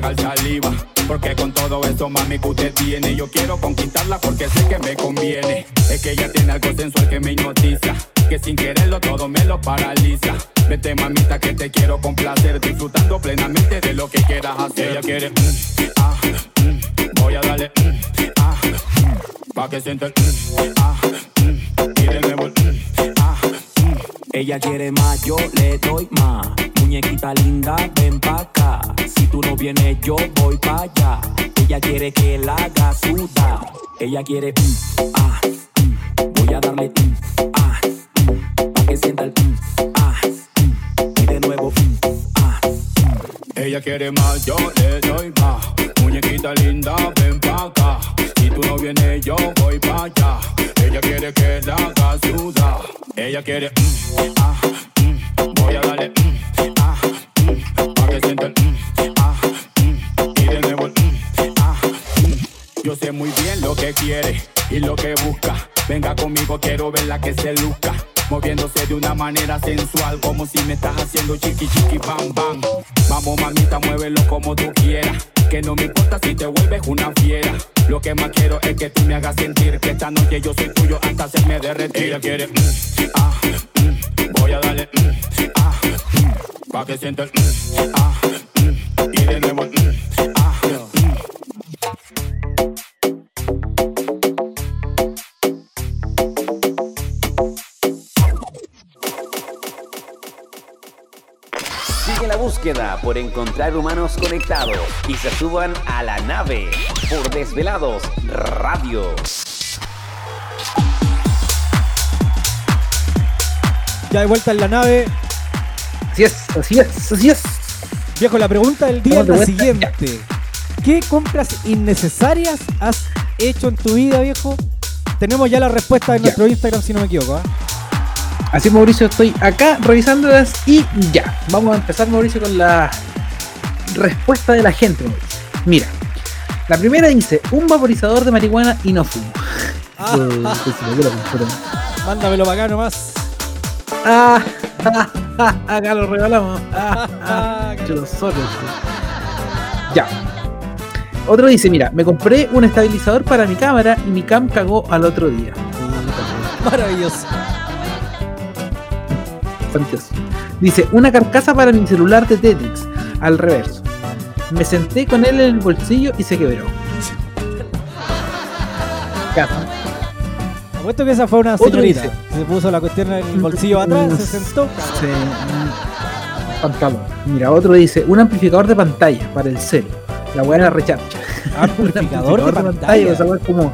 Tragar saliva. Porque con todo eso, mami, que usted tiene, yo quiero conquistarla porque sé que me conviene. Es que ella tiene algo sensual que me hipnotiza, que sin quererlo todo me lo paraliza. Vete, mamita, que te quiero complacer, disfrutando plenamente de lo que quieras hacer. Ella quiere, mm, ah, mm, voy a darle, mm, ah, mm, pa' que sienta el, mm, ah, y ah. Ella quiere más, yo le doy más. Muñequita linda, ven pa' acá. Si tú no vienes, yo voy pa' allá. Ella quiere que la haga sudar. Ella quiere, mm, ah, mm, voy a darle, mm, ah, pa' que sienta el, ah, y de nuevo, ah, Ella quiere más, yo le doy más. Muñequita linda, ven pa' acá. Si tú no vienes, yo voy pa' allá. Ella quiere que la haga sudar. Ella quiere, ah, voy a darle, ah, pa' que sienta el, Yo sé muy bien lo que quiere y lo que busca. Venga conmigo, quiero verla que se luzca. Moviéndose de una manera sensual, como si me estás haciendo chiqui chiqui bam bam. Vamos mamita, muévelo como tú quieras. Que no me importa si te vuelves una fiera. Lo que más quiero es que tú me hagas sentir que esta noche yo soy tuyo hasta hacerme derretir. Ella quiere, mm, ah, mm, voy a darle, mm, ah, mm, pa' que sienta el, mm, ah, mm, y de nuevo, ah, Sigue la búsqueda por encontrar humanos conectados y se suban a la nave por Desvelados Radio. Ya de vuelta en la nave. Así es, así es, así es. Viejo, la pregunta del día es la siguiente. ¿Qué compras innecesarias has hecho en tu vida, viejo? Tenemos ya la respuesta en nuestro Instagram, si no me equivoco. ¿ah? Así Mauricio, estoy acá revisándolas y ya. Vamos a empezar Mauricio con la respuesta de la gente. Mauricio. Mira, la primera dice, un vaporizador de marihuana y no fumo. Eh, pues. Mándamelo para acá nomás. Ah, ah, ah, acá lo regalamos. Ah, ah. Ya. Otro dice, mira, me compré un estabilizador para mi cámara y mi cam cagó al otro día. Maravilloso. Dice, una carcasa para mi celular de Tetris, al reverso. Me senté con él en el bolsillo y se quebró. Casa. Apuesto que esa fue una señorita. Se puso la cuestión en el bolsillo atrás, se sentó. Sí, mm, pantalón. Mira, otro dice, un amplificador de pantalla para el celo. La era recharcha. Amplificador de pantalla. Esa weá es como.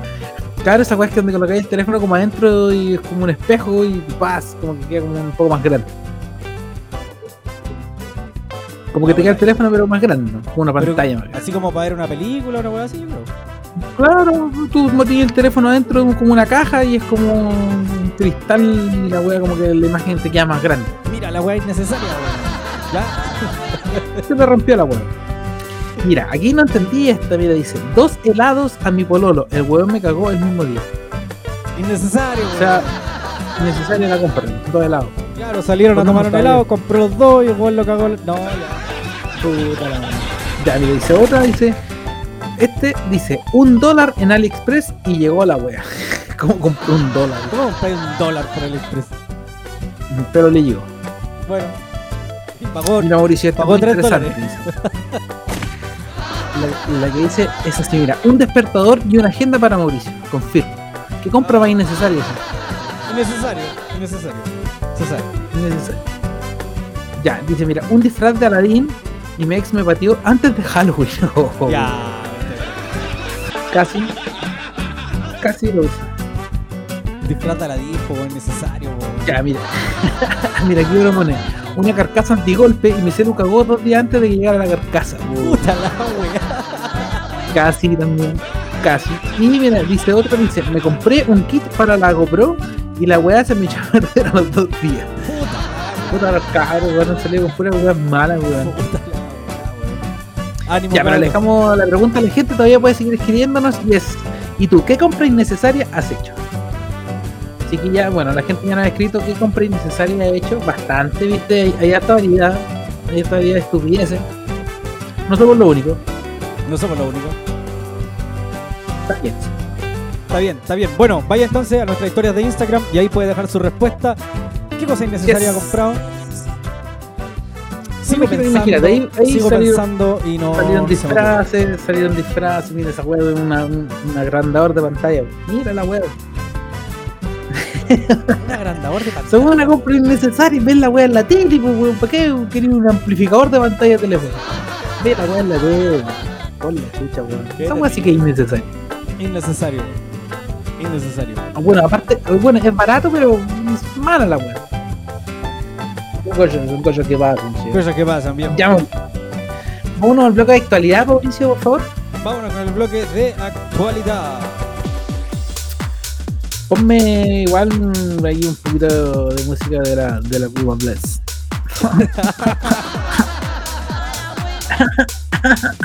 Claro, esa weá es que donde colocáis el teléfono como adentro y es como un espejo y paz, como que queda como un poco más grande. Como que te queda el teléfono pero más grande, ¿no? Como una Pero pantalla más grande. así como para ver una película o una weá así, yo creo. Claro, tú metes el teléfono adentro como una caja y es como un cristal y la weá como que la imagen te queda más grande. Mira, la weá innecesaria, weón. Ya. Se me rompió la weá. Mira, aquí no entendí esta, mira, dice, dos helados a mi pololo, el weón me cagó el mismo día. Innecesario, O sea, necesaria la compra, dos helados. Claro, salieron a tomar un helado, compró los dos y el weón lo cagó. el- No, ya. Puta la madre. Ya, mira, dice otra, dice, este dice, un dólar en AliExpress y llegó la wea. ¿Cómo compró un dólar? ¿Cómo compré un dólar por el express? Pero le llegó. Bueno. Y pagó, Mira, Mauricio, pagó es muy 3 interesante, dólares. La, la que dice es así, mira, un despertador y una agenda para Mauricio, confirmo. ¿Qué compra más? Innecesario, innecesario. Innecesario. Innecesario. Ya, dice, mira, un disfraz de Aladdin y mi ex me pateó antes de Halloween. Oh, Ya. Casi. Casi lo usa. Disfrata la disco, weón, innecesario, weón. Ya, mira. mira, aquí lo pone. Una carcasa antigolpe y mi celu cagó dos días antes de que llegara la carcasa. Puta la weá. Casi también. Casi. Y mira, dice otro, dice, me compré un kit para la GoPro Y la weá se me echó a perder a los dos días. Puta los cabros, weón, han salido con pura weá mala, weón. Ánimo, Ya, pero le dejamos la pregunta a la gente, todavía puede seguir escribiéndonos y es ¿Y tú qué compra innecesaria has hecho? Así que ya, bueno, la gente ya nos ha escrito qué compra innecesaria ha hecho, bastante, viste, hay, hay harta variedad, hay harta variedad de estupideces. No somos lo único. No somos lo único. Está bien. Está bien, está bien. Bueno, vaya entonces a nuestras historias de Instagram y ahí puede dejar su respuesta. ¿Qué cosa innecesaria Yes. ha comprado? Sigo pensando, imagínate, ahí, ahí sigo pensando y no. salieron disfraces, salieron disfraces, mira esa weá de una, un, un agrandador de pantalla. Mira la weá. Un agrandador de pantalla. Son una compra innecesaria, ves la weá en la tele, pues ¿para qué quería un amplificador de pantalla de teléfono? Ve la weá en la tele. Con la chucha, weón. Esa weá sí que es innecesaria. Innecesario. Innecesario. Bueno, aparte, bueno, es barato, pero es mala la weá. Son cosas, son cosas que pasan, sí. Cosas que pasan, bien. Ya, vámonos al bloque de actualidad, Mauricio, por favor. Vámonos con el bloque de actualidad. Ponme igual ahí un poquito de música de la, de la Cuba Bless.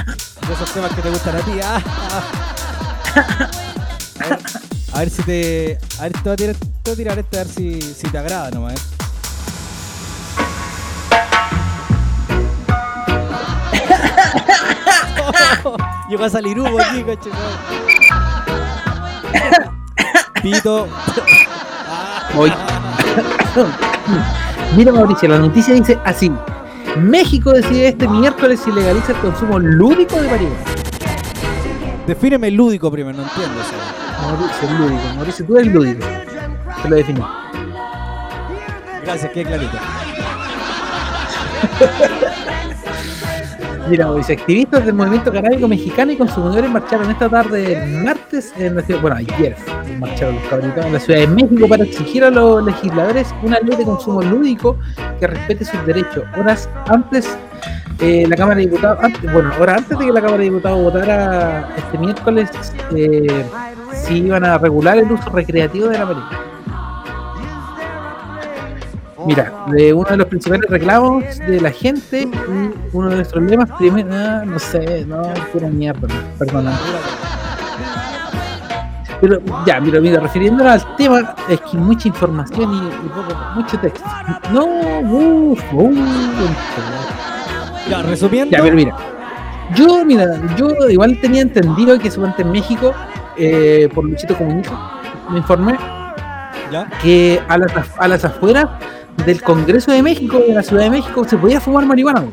Temas que te gustan a ti. ah. A ver, si te. A ver, te voy a tirar, te a este a ver si, si te agrada nomás. eh. Llegó a salir humo aquí, coche. Pito. Voy. Mira Mauricio, la noticia dice así. México decide este miércoles si legaliza el consumo lúdico de marihuana. Defíneme lúdico primero, no entiendo eso. Mauricio, lúdico. Mauricio, tú eres lúdico. Te lo definí. Gracias, qué clarito. Mira, Mauricio, activistas del movimiento canábico mexicano y consumidores marcharon esta tarde martes en la ciudad, bueno, ayer marcharon los cabritos en la Ciudad de México para exigir a los legisladores una ley de consumo lúdico que respete sus derechos. Horas antes, eh, la Cámara de Diputados, antes- bueno, horas antes de que la Cámara de Diputados votara este miércoles, eh, si iban a regular el uso recreativo de la marihuana. Mira, de uno de los principales reclamos de la gente y uno de nuestros lemas, primero, ah, no sé, no, pura mierda, perdona. Pero ya, mira, mira, refiriéndonos al tema, es que mucha información y, y poco, mucho texto. No, uff, uff, Ya, resumiendo. ya, pero mira, yo, mira, yo igual tenía entendido que suponte en México, eh, por Luchito Comunista, me informé ¿Ya? que a las, a las afueras del Congreso de México, de la Ciudad de México, se podía fumar marihuana.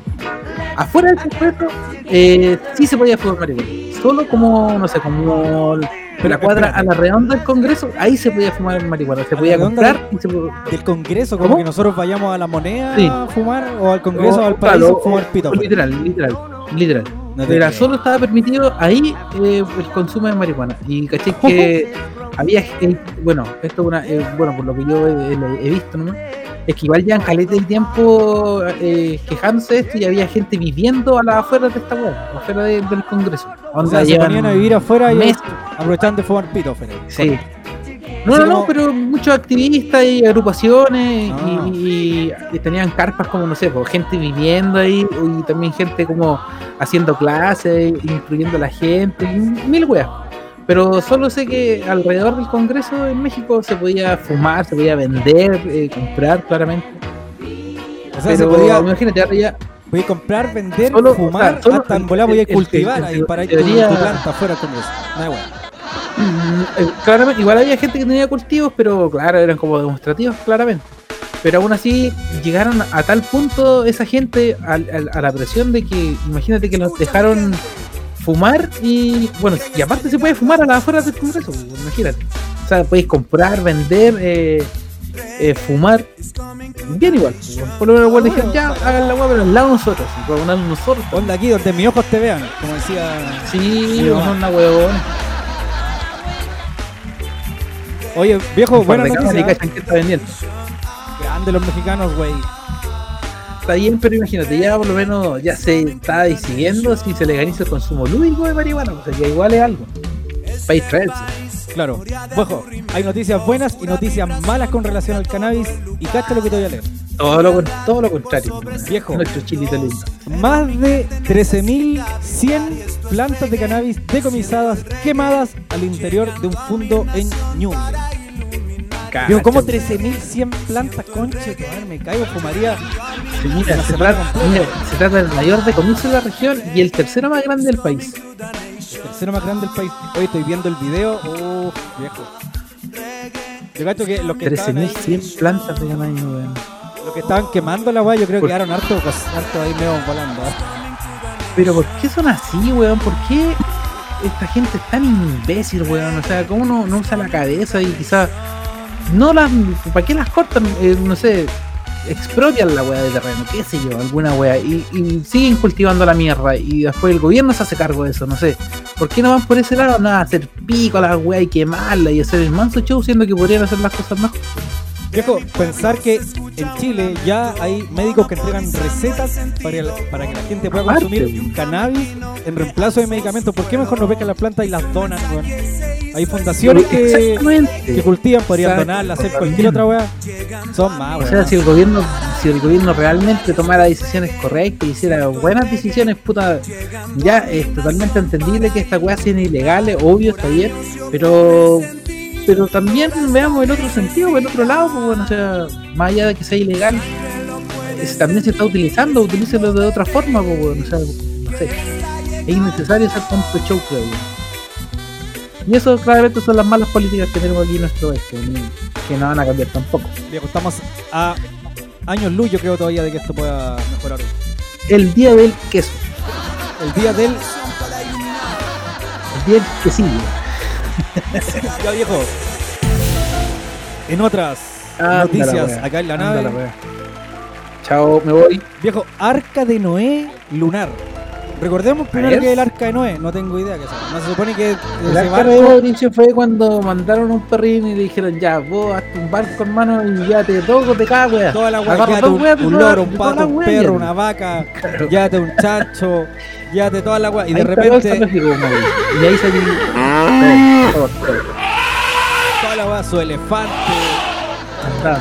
Afuera del Congreso eh, sí se podía fumar marihuana. Solo como, no sé, como la cuadra a la redonda del Congreso, ahí se podía fumar marihuana. Se ¿A podía comprar y se podía... Del Congreso, como ¿Cómo? que nosotros vayamos a la moneda Sí. a fumar, o al Congreso o al claro, país a fumar pito. o Literal, literal, literal. No te Era creo. solo estaba permitido ahí eh, el consumo de marihuana. Y caché que había, eh, bueno, esto es una, eh, bueno, por lo que yo he, he- he visto, ¿no? Es que igual ya en caleta de tiempo eh, quejándose de esto y había gente viviendo a las afueras de esta web, afuera de- del Congreso. O sea, se llevan ponían a vivir afuera y de fumar pito, Fede. Sí. No, no, no, pero muchos activistas y agrupaciones Ah. y, y- y tenían carpas como, no sé, pues, gente viviendo ahí y también gente como haciendo clases, instruyendo a la gente, y mil weas. Pero solo sé que alrededor del Congreso en México se podía fumar, se podía vender, eh, comprar claramente. O sea, se Pero podía- imagínate, ahora ya Voy a comprar, vender, Solo- fumar, o sea, solo hasta en el- volar voy a el- el- cultivar el- ahí para ir teoría- tu, tu planta afuera del Congreso. Nada, bueno. Mm, eh, claramente, igual había gente que tenía cultivos, pero claro, eran como demostrativos, claramente. Pero aún así llegaron a tal punto esa gente a, la presión de que, imagínate que los dejaron fumar y, bueno, y aparte se puede fumar a las afueras del Congreso, imagínate. O sea, podéis comprar, vender, eh, eh, fumar, bien igual. Por lo menos dijeron, ya, hagan la hueá, pero al lado nosotros, de nosotros. Onda aquí donde mis ojos te vean, como decía. Sí, no una huevona. Oye, viejo, buena noticia. cachan que está vendiendo. Grande los mexicanos, güey. Está bien, pero imagínate, ya por lo menos ya se está decidiendo si se legaliza el consumo lúdico de marihuana, o sea, que igual es algo. País. Claro. Ojo, hay noticias buenas y noticias malas con relación al cannabis. Y cacha lo que te voy a leer. Todo lo, todo lo contrario. Viejo. Nuestro chilito lindo. Más de 13.100 plantas de cannabis decomisadas quemadas al interior de un fondo en Ñuble. Digo, ¿cómo 13.100 plantas? Conche, madre, me caigo, fumaría. Sí, mira, una se, trata, completa. mira, se trata del mayor decomiso de la región y el tercero más grande del país. Tercero más grande del país. Hoy estoy viendo el video. Uff, viejo. Yo cacho que los que estaban ahí, 13.100 plantas de cannabis, weón. los que estaban quemando la weá, yo creo que quedaron harto, harto ahí medio volando. ¿eh? Pero ¿por qué son así, weón? ¿Por qué esta gente es tan imbécil, weón? O sea, ¿cómo no, no usa la cabeza y quizás no las... ¿Para qué las cortan? Eh, no sé, expropian la weá de terreno, qué sé yo, alguna weá, y, y siguen cultivando la mierda y después el gobierno se hace cargo de eso, no sé. ¿Por qué no van por ese lado? Nada, hacer pico a la weá y quemarla y hacer el manso show siendo que podrían hacer las cosas mejor. Viejo, pensar que en Chile ya hay médicos que entregan recetas para, el- para que la gente pueda Aparte. consumir cannabis en reemplazo de medicamentos. ¿Por qué mejor no pescan las plantas y las donan, weón? Hay fundaciones que, que cultivan, podrían donarlas, hacer cualquier otra weá. Son más, O sea, si el gobierno, si el gobierno realmente tomara decisiones correctas y hiciera buenas decisiones, puta, ya es totalmente entendible que estas weas sean ilegales, obvio, está bien, pero pero también veamos el otro sentido, el otro lado, pues bueno, o sea, más allá de que sea ilegal, es- también se está utilizando, utilícelo de otra forma, pues bueno, o sea, no sé, es innecesario hacer tanto show, creo. Y eso claramente son las malas políticas que tenemos aquí en nuestro oeste, ni- que no van a cambiar tampoco. Viejo, estamos a años luz, yo creo todavía de que esto pueda mejorar. El día del queso. El día del. El día del quesillo. Ya viejo. En otras noticias, wea, acá en la nave. wea. Chao, me voy. Viejo, Arca de Noé lunar. Recordemos primero que el Arca de Noé, no tengo idea que sea. No se supone que El arca de barco- Mauricio fue cuando mandaron un perrín y le dijeron ya, vos hazte un barco hermano y ya te toco, te cago, wea. Toda la dos un, de un loro, un de pato, un wea, perro, ya. una vaca, llévate un chancho, llévate toda la weá. Y de Ahí está todo repente. Y ahí salió todo, todo, todo. toda la weá, su elefante,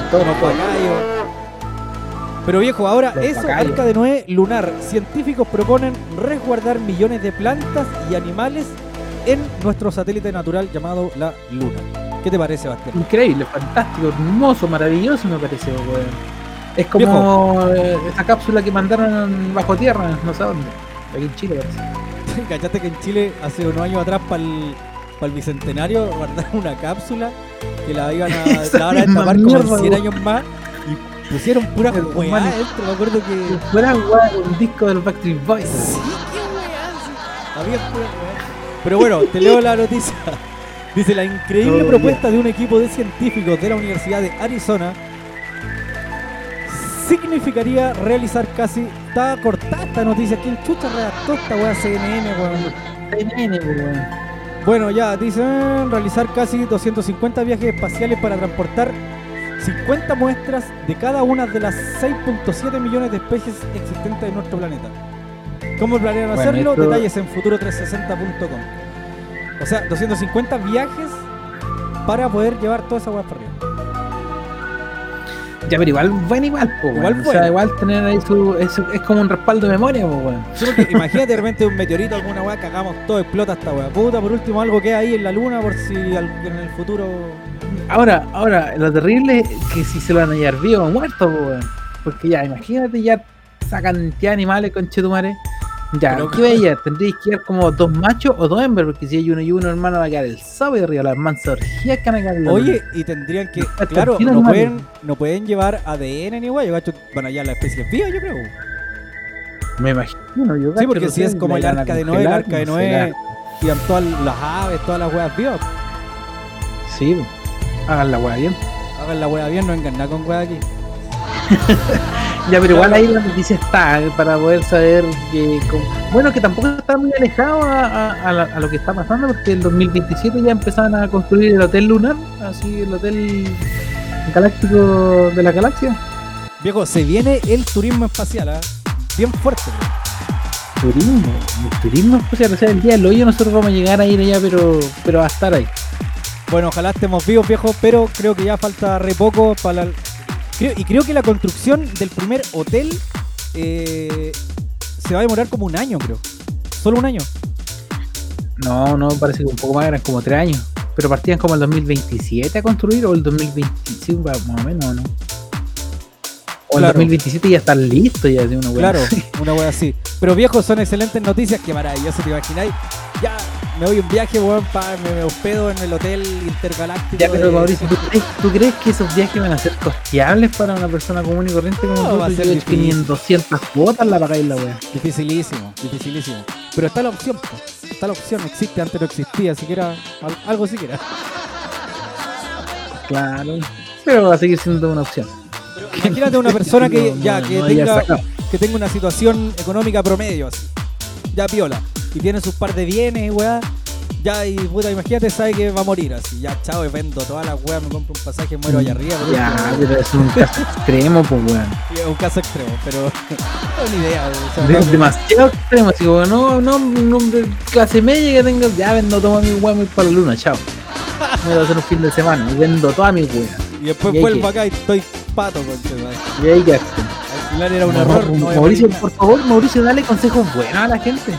todos. pacayos. Pero viejo, ahora Los eso. Arca de Noé lunar. Científicos proponen resguardar millones de plantas y animales en nuestro satélite natural llamado la Luna. ¿Qué te parece, Bastián? Increíble, fantástico, hermoso, maravilloso me pareció, weón. Es como eh, esa cápsula que mandaron bajo tierra, no sé dónde. Aquí en Chile parece. ¿Cachaste que en Chile hace unos años atrás para el bicentenario guardaron una cápsula que la iban a, la van a destapar como en mierda, 100 weón. años más pusieron pura weá hermano, dentro? Me acuerdo que weón, un disco del Backstreet Boys. había pura weá. Pero bueno, te leo la noticia. Dice la increíble Oh, propuesta de un equipo de científicos de la Universidad de Arizona significaría realizar casi. Estaba cortada esta noticia. ¿Quién chucha redactó esta weá CNN, weón? CNN, weón. Bueno, ya dicen realizar casi 250 viajes espaciales para transportar 50 muestras de cada una de las 6.7 millones de especies existentes en nuestro planeta. ¿Cómo planean Bueno, hacerlo? esto- Detalles en futuro360.com. O sea, 250 viajes para poder llevar toda esa hueá para arriba. Ya, pero igual, bueno, igual, po, Igual weón. O bueno. sea, igual tener ahí su. Es, es como un respaldo de memoria, po, porque imagínate de repente un meteorito, alguna weá, cagamos todo, explota esta weá. Puta, por último algo queda ahí en la luna por si en el futuro. Ahora, ahora, lo terrible es que si se lo van a hallar vivo o muerto, po. Porque ya, imagínate ya esa cantidad de animales con Chetumare. Ya, Pero- ¿qué va a hallar? Tendríais que ir como dos machos o dos hembras, porque si hay uno y uno, hermano, va a quedar el sábado y arriba, las mansas orgías que van a quedar Oye, y tendrían que. Claro, no pueden, no pueden llevar ADN ni cacho, van a hallar las especies vivas, yo creo. Me imagino, yo Sí, porque si es como el arca de Noé, el arca de no Noé, sé, iban todas las aves, todas las weas vivas. Sí. Hagan la weá bien. Hagan la wea bien, no vengan nada con wea aquí. Ya, pero igual ahí la noticia está eh, para poder saber que. como- Bueno, que tampoco está muy alejado a, a- a la- a lo que está pasando, porque en 2027 ya empezaban a construir el hotel lunar, así el hotel galáctico de la galaxia. Viejo, se viene el turismo espacial, ¿ah? bien fuerte. Turismo, el turismo espacial, o sea, el día del hoyo nosotros vamos a llegar a ir allá, pero, pero a estar ahí. Bueno, ojalá estemos vivos, viejo, pero creo que ya falta re poco para la... y creo que la construcción del primer hotel eh, se va a demorar como un año, creo. Solo un año. No, no, parece que un poco más, eran como tres años. Pero partían como el 2027 a construir o el 2025, más o menos, ¿no? O el Claro. 2027 ya están listos, ya de una wea Claro, así. una wea así. Pero viejo, son excelentes noticias, qué maravilloso, ¿te imagináis? Ya me voy un viaje, weón, me, me hospedo en el hotel intergaláctico. Ya, pero de- Mauricio, ¿tú crees, tú crees que esos viajes van a ser costeables para una persona común y corriente como No, va a tú? ser Yo difícil. que ni en 200 cuotas la pagáis la wea. Dificilísimo, dificilísimo. Pero está la opción, está la opción, existe, antes no existía, siquiera, al- algo siquiera. Claro. Pero va a seguir siendo una opción. Imagínate una persona que No, ya no, que no tenga que tenga una situación económica promedio así. Ya piola. Y tiene sus par de bienes, weá. Ya, y puta, imagínate, sabe que va a morir así. Ya, chao, y vendo todas las weas, me compro un pasaje, muero allá arriba. por Ya, pero es un caso extremo, pues weón. Es un caso extremo, pero no una idea. o sea, De- no- demasiado extremo, así como, no, no, hombre clase media que tenga, ya vendo toda mi weá, me voy para la luna, chao. Me voy a hacer un fin de semana y vendo toda mi weá. y después y vuelvo que- acá y estoy pato. Y ahí que Al final era un No, error. No Mauricio, por favor, Mauricio, dale consejos buenos a la gente.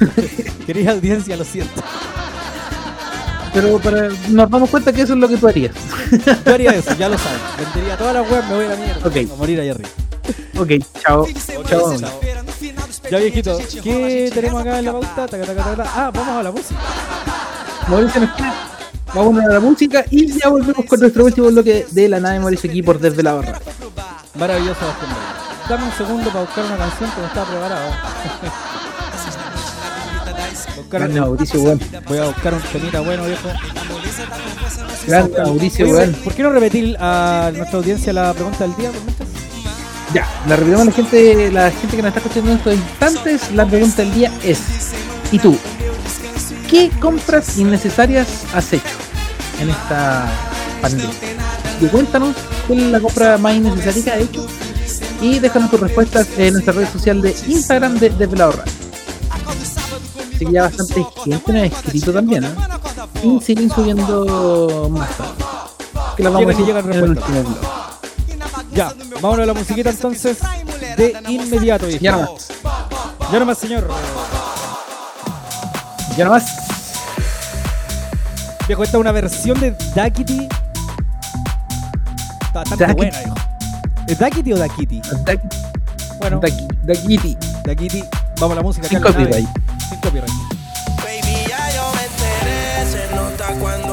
Querida audiencia, lo siento. Pero para, nos damos cuenta que eso es lo que tú harías. Yo haría eso, ya lo sabes. Vendería todas las weas, me voy a la mierda. Ok. A morir allá arriba. Ok, chao. Chao. Ya viejito, ¿qué tenemos acá en la pauta? Ah, vamos a la música. Mauricio nos queda. Vamos a la música y ya volvemos con nuestro último bloque de la nave Mauricio aquí por Desde la Barra. Maravilloso. Dame un segundo para buscar una canción que no está preparada. Buscar- Grande Mauricio, weón. Voy a buscar un temita bueno, viejo. Grande Mauricio, weón. ¿Por qué no repetir a nuestra audiencia la pregunta del día? Ya, la repetimos a la gente, la gente que nos está escuchando en estos instantes. La pregunta del día es: ¿Y tú? ¿Qué compras innecesarias has hecho en esta pandemia? Y cuéntanos cuál es la compra más innecesaria que has hecho. Y déjanos tus respuestas en nuestra red social de Instagram de Desde la Hora. Así que ya bastante gente nos ha escrito también, ¿eh? Y siguen subiendo más. Que las vamos a llegan en el último blog. Ya, vámonos a la musiquita entonces de inmediato. viejo. Ya nomás. Ya nomás, señor. Ya nomás. Viejo, esta es una versión de. Está bastante Dakity. buena, viejo. ¿Es Dakity o Dakity? Bueno, Dakity. Dakity. Vamos a la música. Sin copyright. Sin copyright. Baby, ya yo me enteré, se nota cuando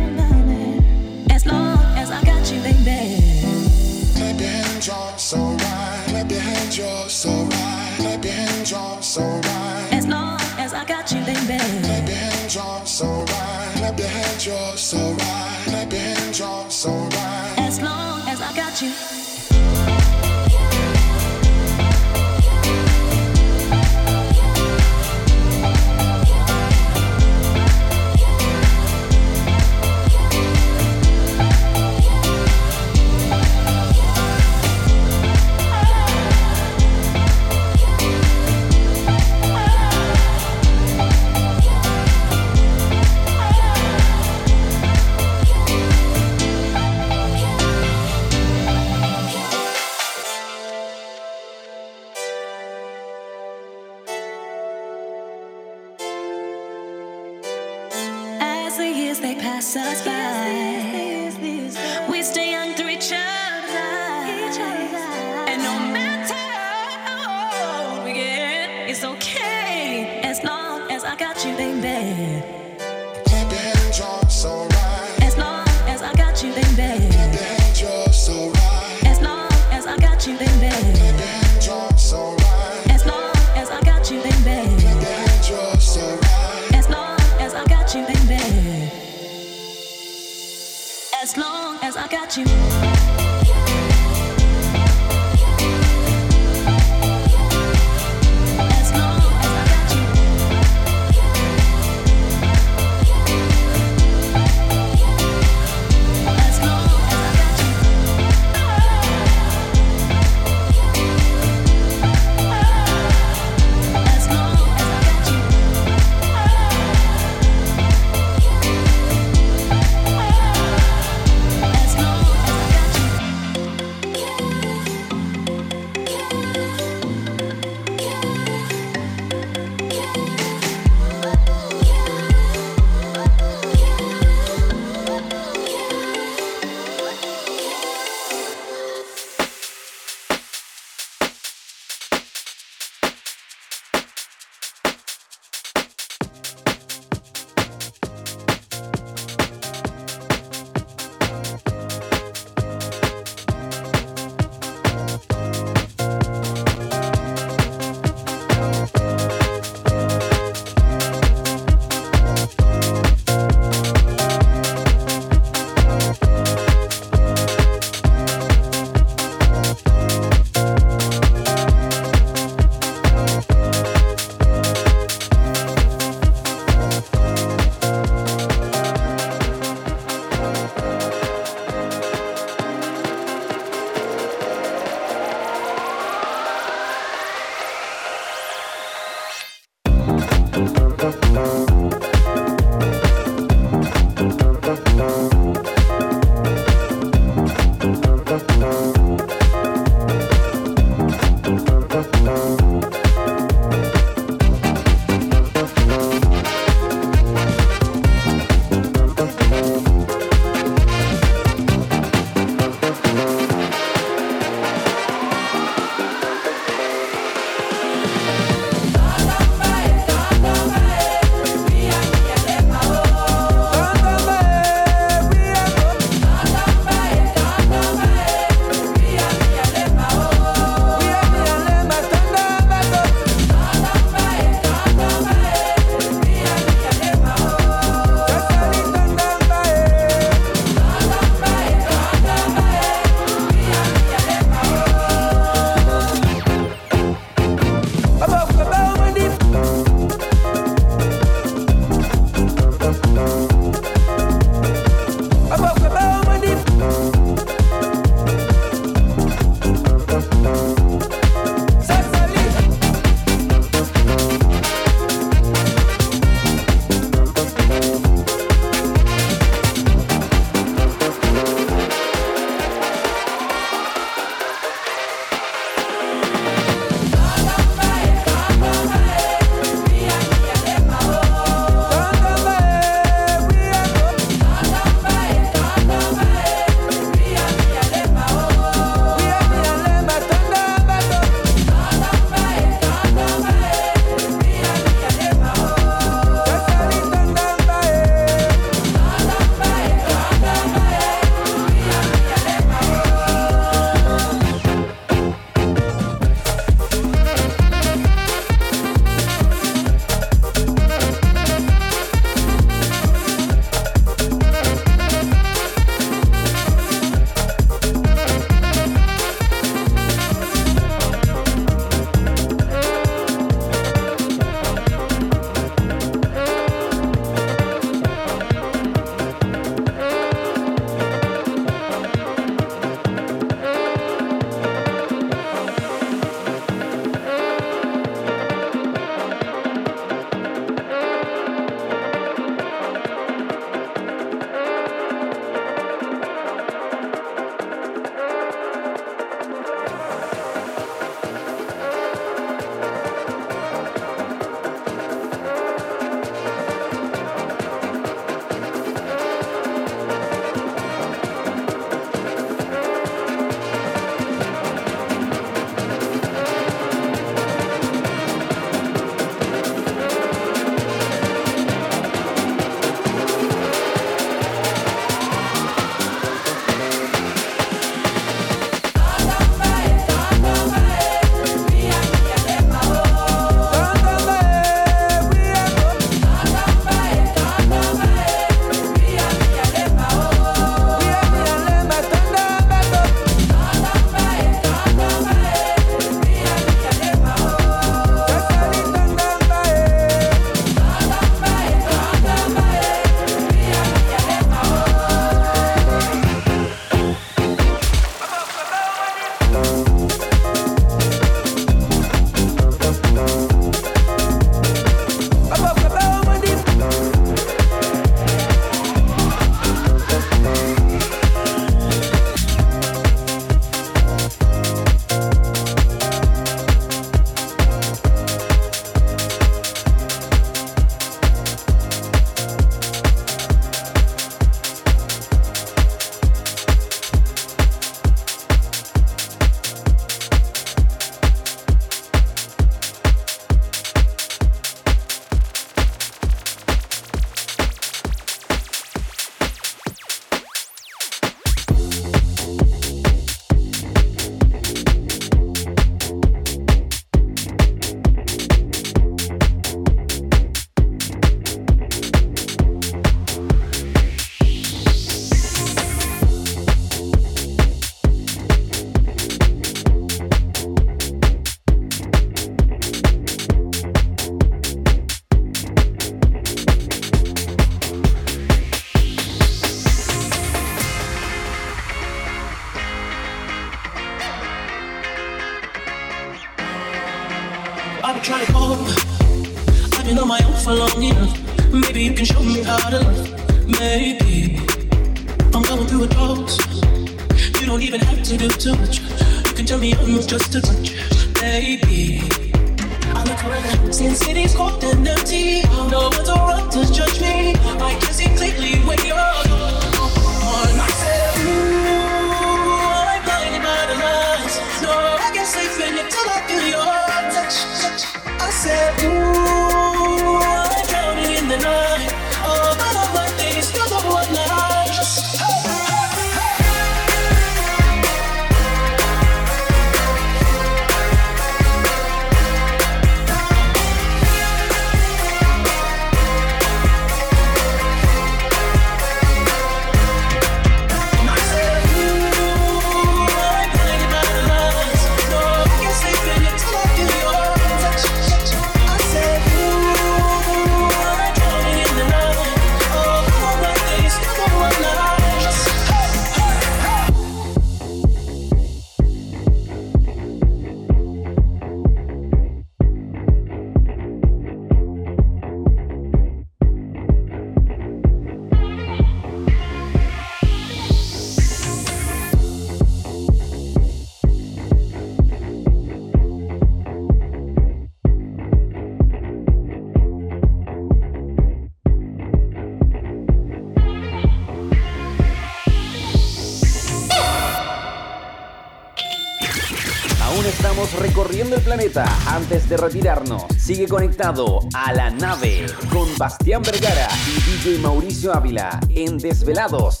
Antes de retirarnos, sigue conectado a la nave con Bastián Vergara y DJ Mauricio Ávila en Desvelados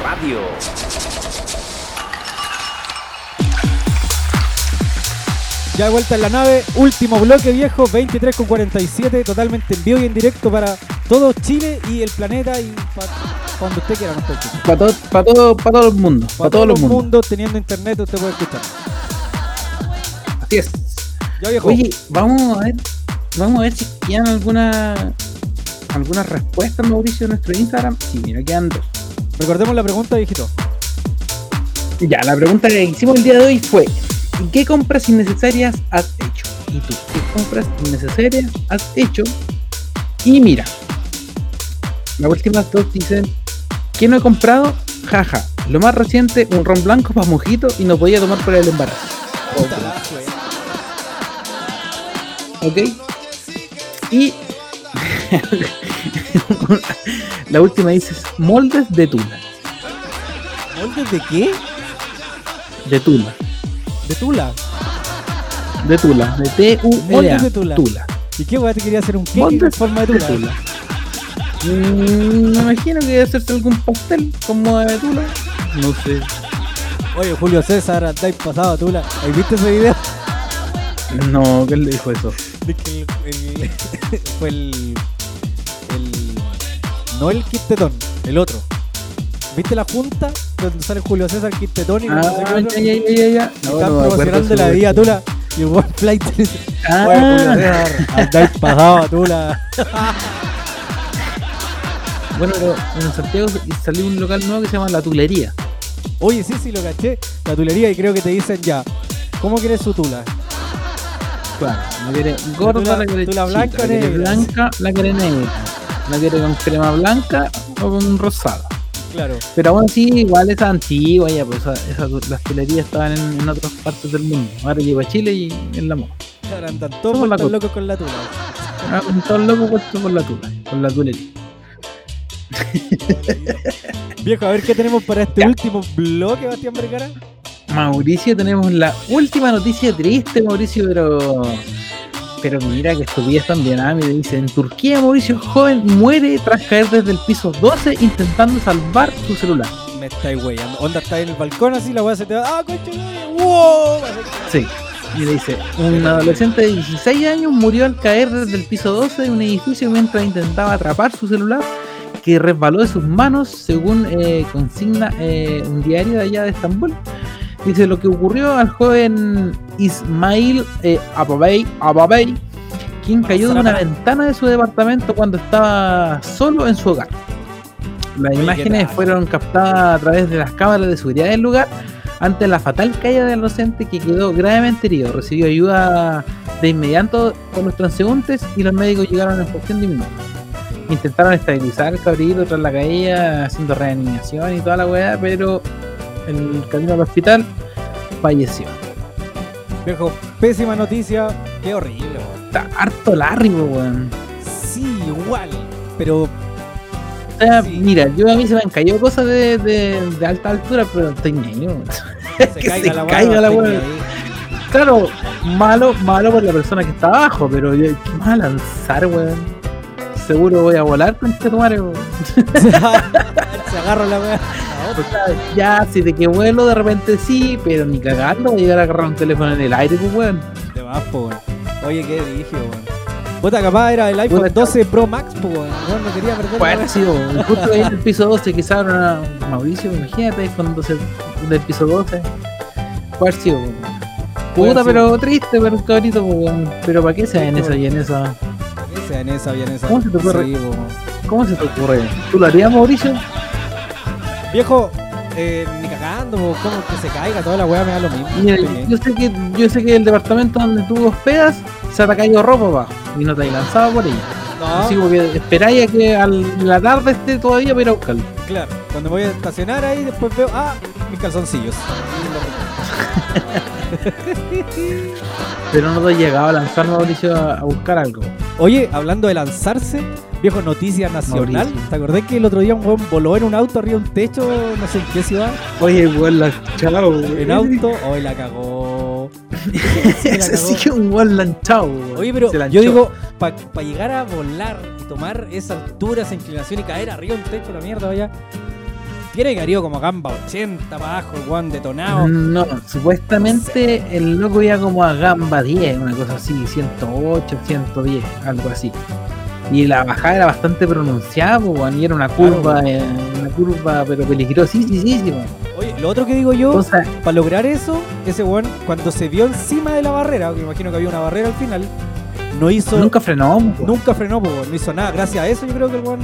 Radio. Ya de vuelta en la nave, último bloque viejo, 23 con 47, totalmente en vivo y en directo para todo Chile y el planeta y para cuando usted quiera. escuchar. Para todo, para todo, para todo el mundo. Para Para todos los mundos. mundos, teniendo internet, usted puede escuchar. Así es. Ya viejo. Oye, vamos a ver, vamos a ver si quedan alguna alguna respuesta, Mauricio, en nuestro Instagram. Sí, mira, quedan dos. Recordemos la pregunta, viejito. Ya, la pregunta que hicimos el día de hoy fue: ¿y ¿qué compras innecesarias has hecho? ¿Y tú qué compras innecesarias has hecho? Y mira, las últimas dos dicen: ¿qué no he comprado? Jaja, lo más reciente, un ron blanco para mojito y no podía tomar por el embarazo. ¿Ok? Y la última dice moldes de tula. ¿Moldes de qué? De tula. ¿De Tula? De tula. De T-U-L-A. Moldes de Tula. Tula. ¿Y qué weá te quería hacer un cake en forma de de Tula? tula. Mm, me imagino que debe hacerse algún pastel como de tula. No sé. Oye, Julio César, andáis pasado a Tula. ¿Has visto ese video? No, ¿qué le dijo eso? De que el- el- fue el, el. No el Quintetón, el otro. ¿Viste la junta? Donde sale Julio César Quintetón y no sé Ah, ya, ya, ya, ya, No, Están no promocionando la vida. Tula. Y el buen flight Ah. Julio César, andáis pasado Tula. Bueno, pero en Santiago salió un local nuevo que se llama La Tulería. Oye, sí, sí, lo caché. La tulería y creo que te dicen ya. ¿Cómo quieres su tula? Claro, la quiere gorda, la quiere blanca la quiere blanca, la quiere negra. La quiere con crema blanca o con rosada. Claro. Pero aún así, igual esa antigua, ya, pues esa- esas- las tulerías estaban en, en otras partes del mundo. Ahora llegó a Chile y en la moda. Ahora andan todos la locos con la tula. Ah, un todo loco puesto con la tula, con la tulería. Viejo, a ver qué tenemos para este último bloque, Bastián Vergara. Mauricio, tenemos la última noticia triste, Mauricio, pero. Pero mira que estupidez también. Ah, me dice: En Turquía, Mauricio joven muere tras caer desde el piso 12 intentando salvar su celular. Me estáis weyando. Onda está en el balcón así, la weá se te va. ¡Ah, concha! ¡Wow! Sí. Y le dice: Un adolescente de 16 años murió al caer desde el piso 12 de un edificio mientras intentaba atrapar su celular que resbaló de sus manos, según eh, consigna eh, un diario de allá de Estambul. Dice lo que ocurrió al joven Ismail eh, quien cayó de una ventana de su departamento cuando estaba solo en su hogar. Las Oye, ¿qué imágenes fueron captadas a través de las cámaras de seguridad del lugar, ante la fatal caída del docente que quedó gravemente herido. Recibió ayuda de inmediato con los transeúntes y los médicos llegaron en cuestión de minutos. Intentaron estabilizar al cabrito tras la caída, haciendo reanimación y toda la weá, pero en el camino al hospital falleció. Viejo, pésima noticia. Qué horrible, weón. Está harto largo, weón. Sí, igual. Pero O sea, mira, yo a mí se me han caído cosas de, de- de alta altura, pero estoy ñeño. weón. que caiga se la caiga la ahí. Claro, malo, malo por la persona que está abajo, pero yo, ¿qué más a lanzar, weón? Seguro voy a volar con este tomare, weón. se agarra la weá. Sea, ya, si de que vuelo de repente sí, pero ni cagando voy a llegar a agarrar un teléfono en el aire, pues weón. De más, po, weón. Oye, qué dirigido, weón. Puta, capaz era el iPhone 12 Pro Max, po, weón. No quería perder ha sido justo ahí en el piso 12, quizás era Mauricio, imagínate, cuando se del piso 12. Puede haber sido, weón. Puede Puta, haber pero triste, pero cabrito, pues, weón. Pero ¿para qué sea en esa y en esa? Esa, en esa, bien esa. ¿Cómo se te ocurre? Sí, po. ¿Cómo se te ocurre? ¿Tú lo harías, Mauricio? Viejo, eh, ni cagando, como que se caiga toda la weá me da lo mismo. Mira, yo sé que yo sé que el departamento donde tú hospedas se te ha caído ropa abajo y no te has lanzado por. No. Así como que esperáis a que a la tarde esté todavía para ir a buscarlo. Claro, cuando voy a estacionar ahí, después veo, ah, mis calzoncillos. Pero no te has llegado a lanzar, Mauricio, a buscar algo. Oye, hablando de lanzarse, viejo, noticia nacional. Mauricio. ¿Te acordás que el otro día un weón voló en un auto arriba de un techo, no sé en qué ciudad? Oye, weón, la chao. En auto, hoy la cagó. Ese sí que un weón lanchado. Oye, pero yo digo, para llegar a volar y tomar esa altura, esa inclinación y caer arriba de un techo, la mierda, vaya. Tiene que haber ido como gamba 80 para abajo, el weón detonado. No, supuestamente el loco iba como a gamba 10, una cosa así, 108, 110, algo así. Y la bajada era bastante pronunciada, pues, y era una curva, eh, una curva, pero peligrosísima. Oye, lo otro que digo yo, para lograr eso, ese weón, cuando se vio encima de la barrera, que imagino que había una barrera al final, no hizo. Nunca frenó. Nunca frenó, po, no hizo nada. Gracias a eso, yo creo que el weón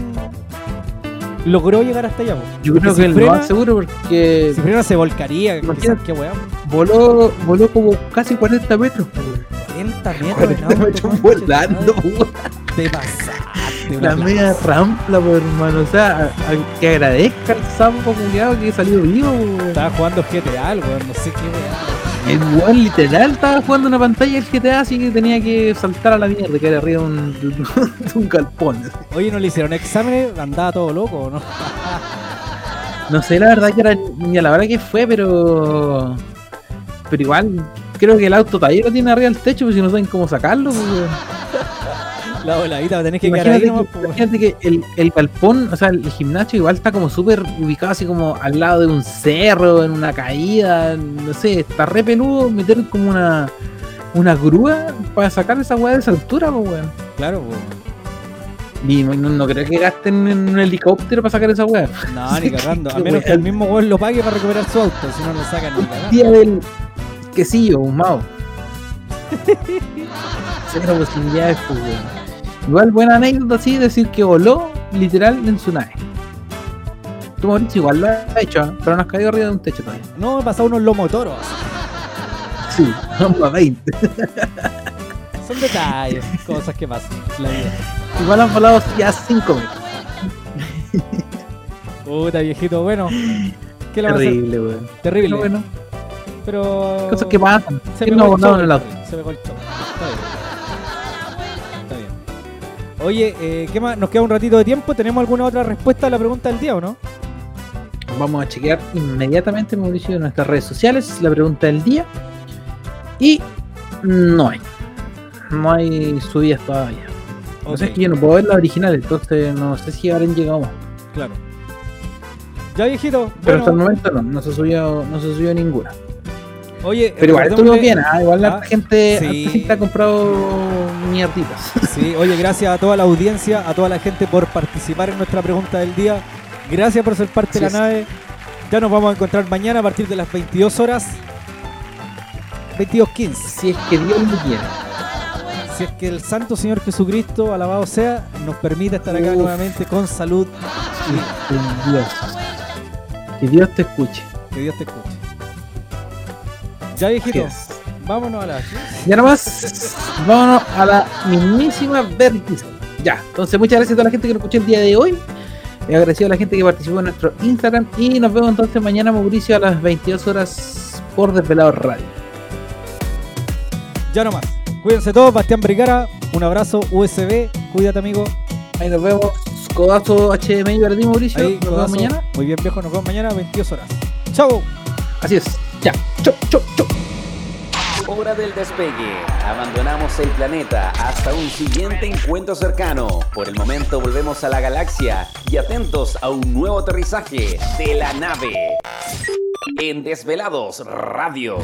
logró llegar hasta allá. po. Yo Porque creo si que lo frena- más seguro porque Si frena se volcaría, qué weón. voló, voló como casi 40 metros. weón. 40 metros 40 en auto, metros concha volando, de madre. weón. Te pasaste. una La media rampla, pues, hermano. O sea, a- a- que agradezca al sapo culiado que salió vivo, weón. Estaba jugando GTA, el weón, no sé qué weón. El weón literal estaba jugando una pantalla del GTA así que tenía que saltar a la mierda, que era arriba de un, de un galpón. así. Oye, ¿no le hicieron exámenes? Andaba todo loco, ¿o ¿no? No sé la verdad que era ni a la hora que fue, pero. Pero igual, creo que el auto todavía lo tiene arriba del techo, pues si no saben cómo sacarlo, pues, weón. La voladita, tenés que quedar ahí Imagínate, nomás, que, po, weón. imagínate que el, el galpón, o sea, el gimnasio igual está como súper ubicado así como al lado de un cerro, en una caída, no sé, está re peludo meter como una una grúa para sacar esa weá de esa altura, pues weón. Claro, po. Y no, no creo que gasten en un helicóptero para sacar esa weá. No, ni cagando. A menos que el mismo weón lo pague para recuperar su auto, si no lo sacan ni cagando. Día del quesillo, ahumado. Cero posibilidades, pues. Igual buena anécdota así, decir que voló literal en su nave. Tú Mauricio igual lo has hecho, ¿eh? pero no has caído arriba de un techo todavía. No, me pasado unos lomotoros. Sí, vamos a 20. Son detalles, cosas que pasan en la vida. Igual han volado ya 5 metros. Puta, viejito, bueno. ¿Qué le? Terrible, weón. Terrible. Pero bueno, Pero. cosas que pasan. Se ¿Quién pegó no el el auto? Se pegó el choque. Está bien. Está bien. Oye, eh, ¿qué más? Nos queda un ratito de tiempo. ¿Tenemos alguna otra respuesta a la pregunta del día o no? Vamos a chequear inmediatamente, Mauricio, en nuestras redes sociales la pregunta del día. Y no hay. No hay subidas todavía. No sé, es que yo no puedo ver la original, entonces no sé si habrán llegado más. Claro. Ya, viejito. Pero hasta el momento no, no se subió, no se subió ninguna. Oye, Pero igual estuvimos bien, ah, igual la Ah, gente, sí. gente ha comprado mierditas. Sí, oye, gracias a toda la audiencia, a toda la gente por participar en nuestra pregunta del día. Gracias por ser parte de la nave. Ya nos vamos a encontrar mañana a partir de las 22 horas. 22.15. Si es que Dios lo quiere. Si es que el Santo Señor Jesucristo, alabado sea, nos permite estar acá Uf. nuevamente con salud. Que Dios. Que Dios te escuche. Que Dios te escuche. Ya, viejito. Vámonos a la. Ya nomás, vámonos a la mismísima Vertis. Ya, entonces muchas gracias a toda la gente que nos escuchó el día de hoy. Agradecido a la gente que participó en nuestro Instagram. Y nos vemos entonces mañana, Mauricio, a las 22 horas por Desvelado Radio. Ya nomás. Cuídense todos, Bastián Brigara. Un abrazo, USB. Cuídate, amigo. Ahí nos vemos. Codazo HDMI para ti, Mauricio. Ahí, nos vemos mañana. Muy bien, viejo. Nos vemos mañana a 22 horas. Chau. Así es. Ya. Chau, chau, chau. Hora del despegue. Abandonamos el planeta hasta un siguiente encuentro cercano. Por el momento volvemos a la galaxia y atentos a un nuevo aterrizaje de la nave. En Desvelados Radio.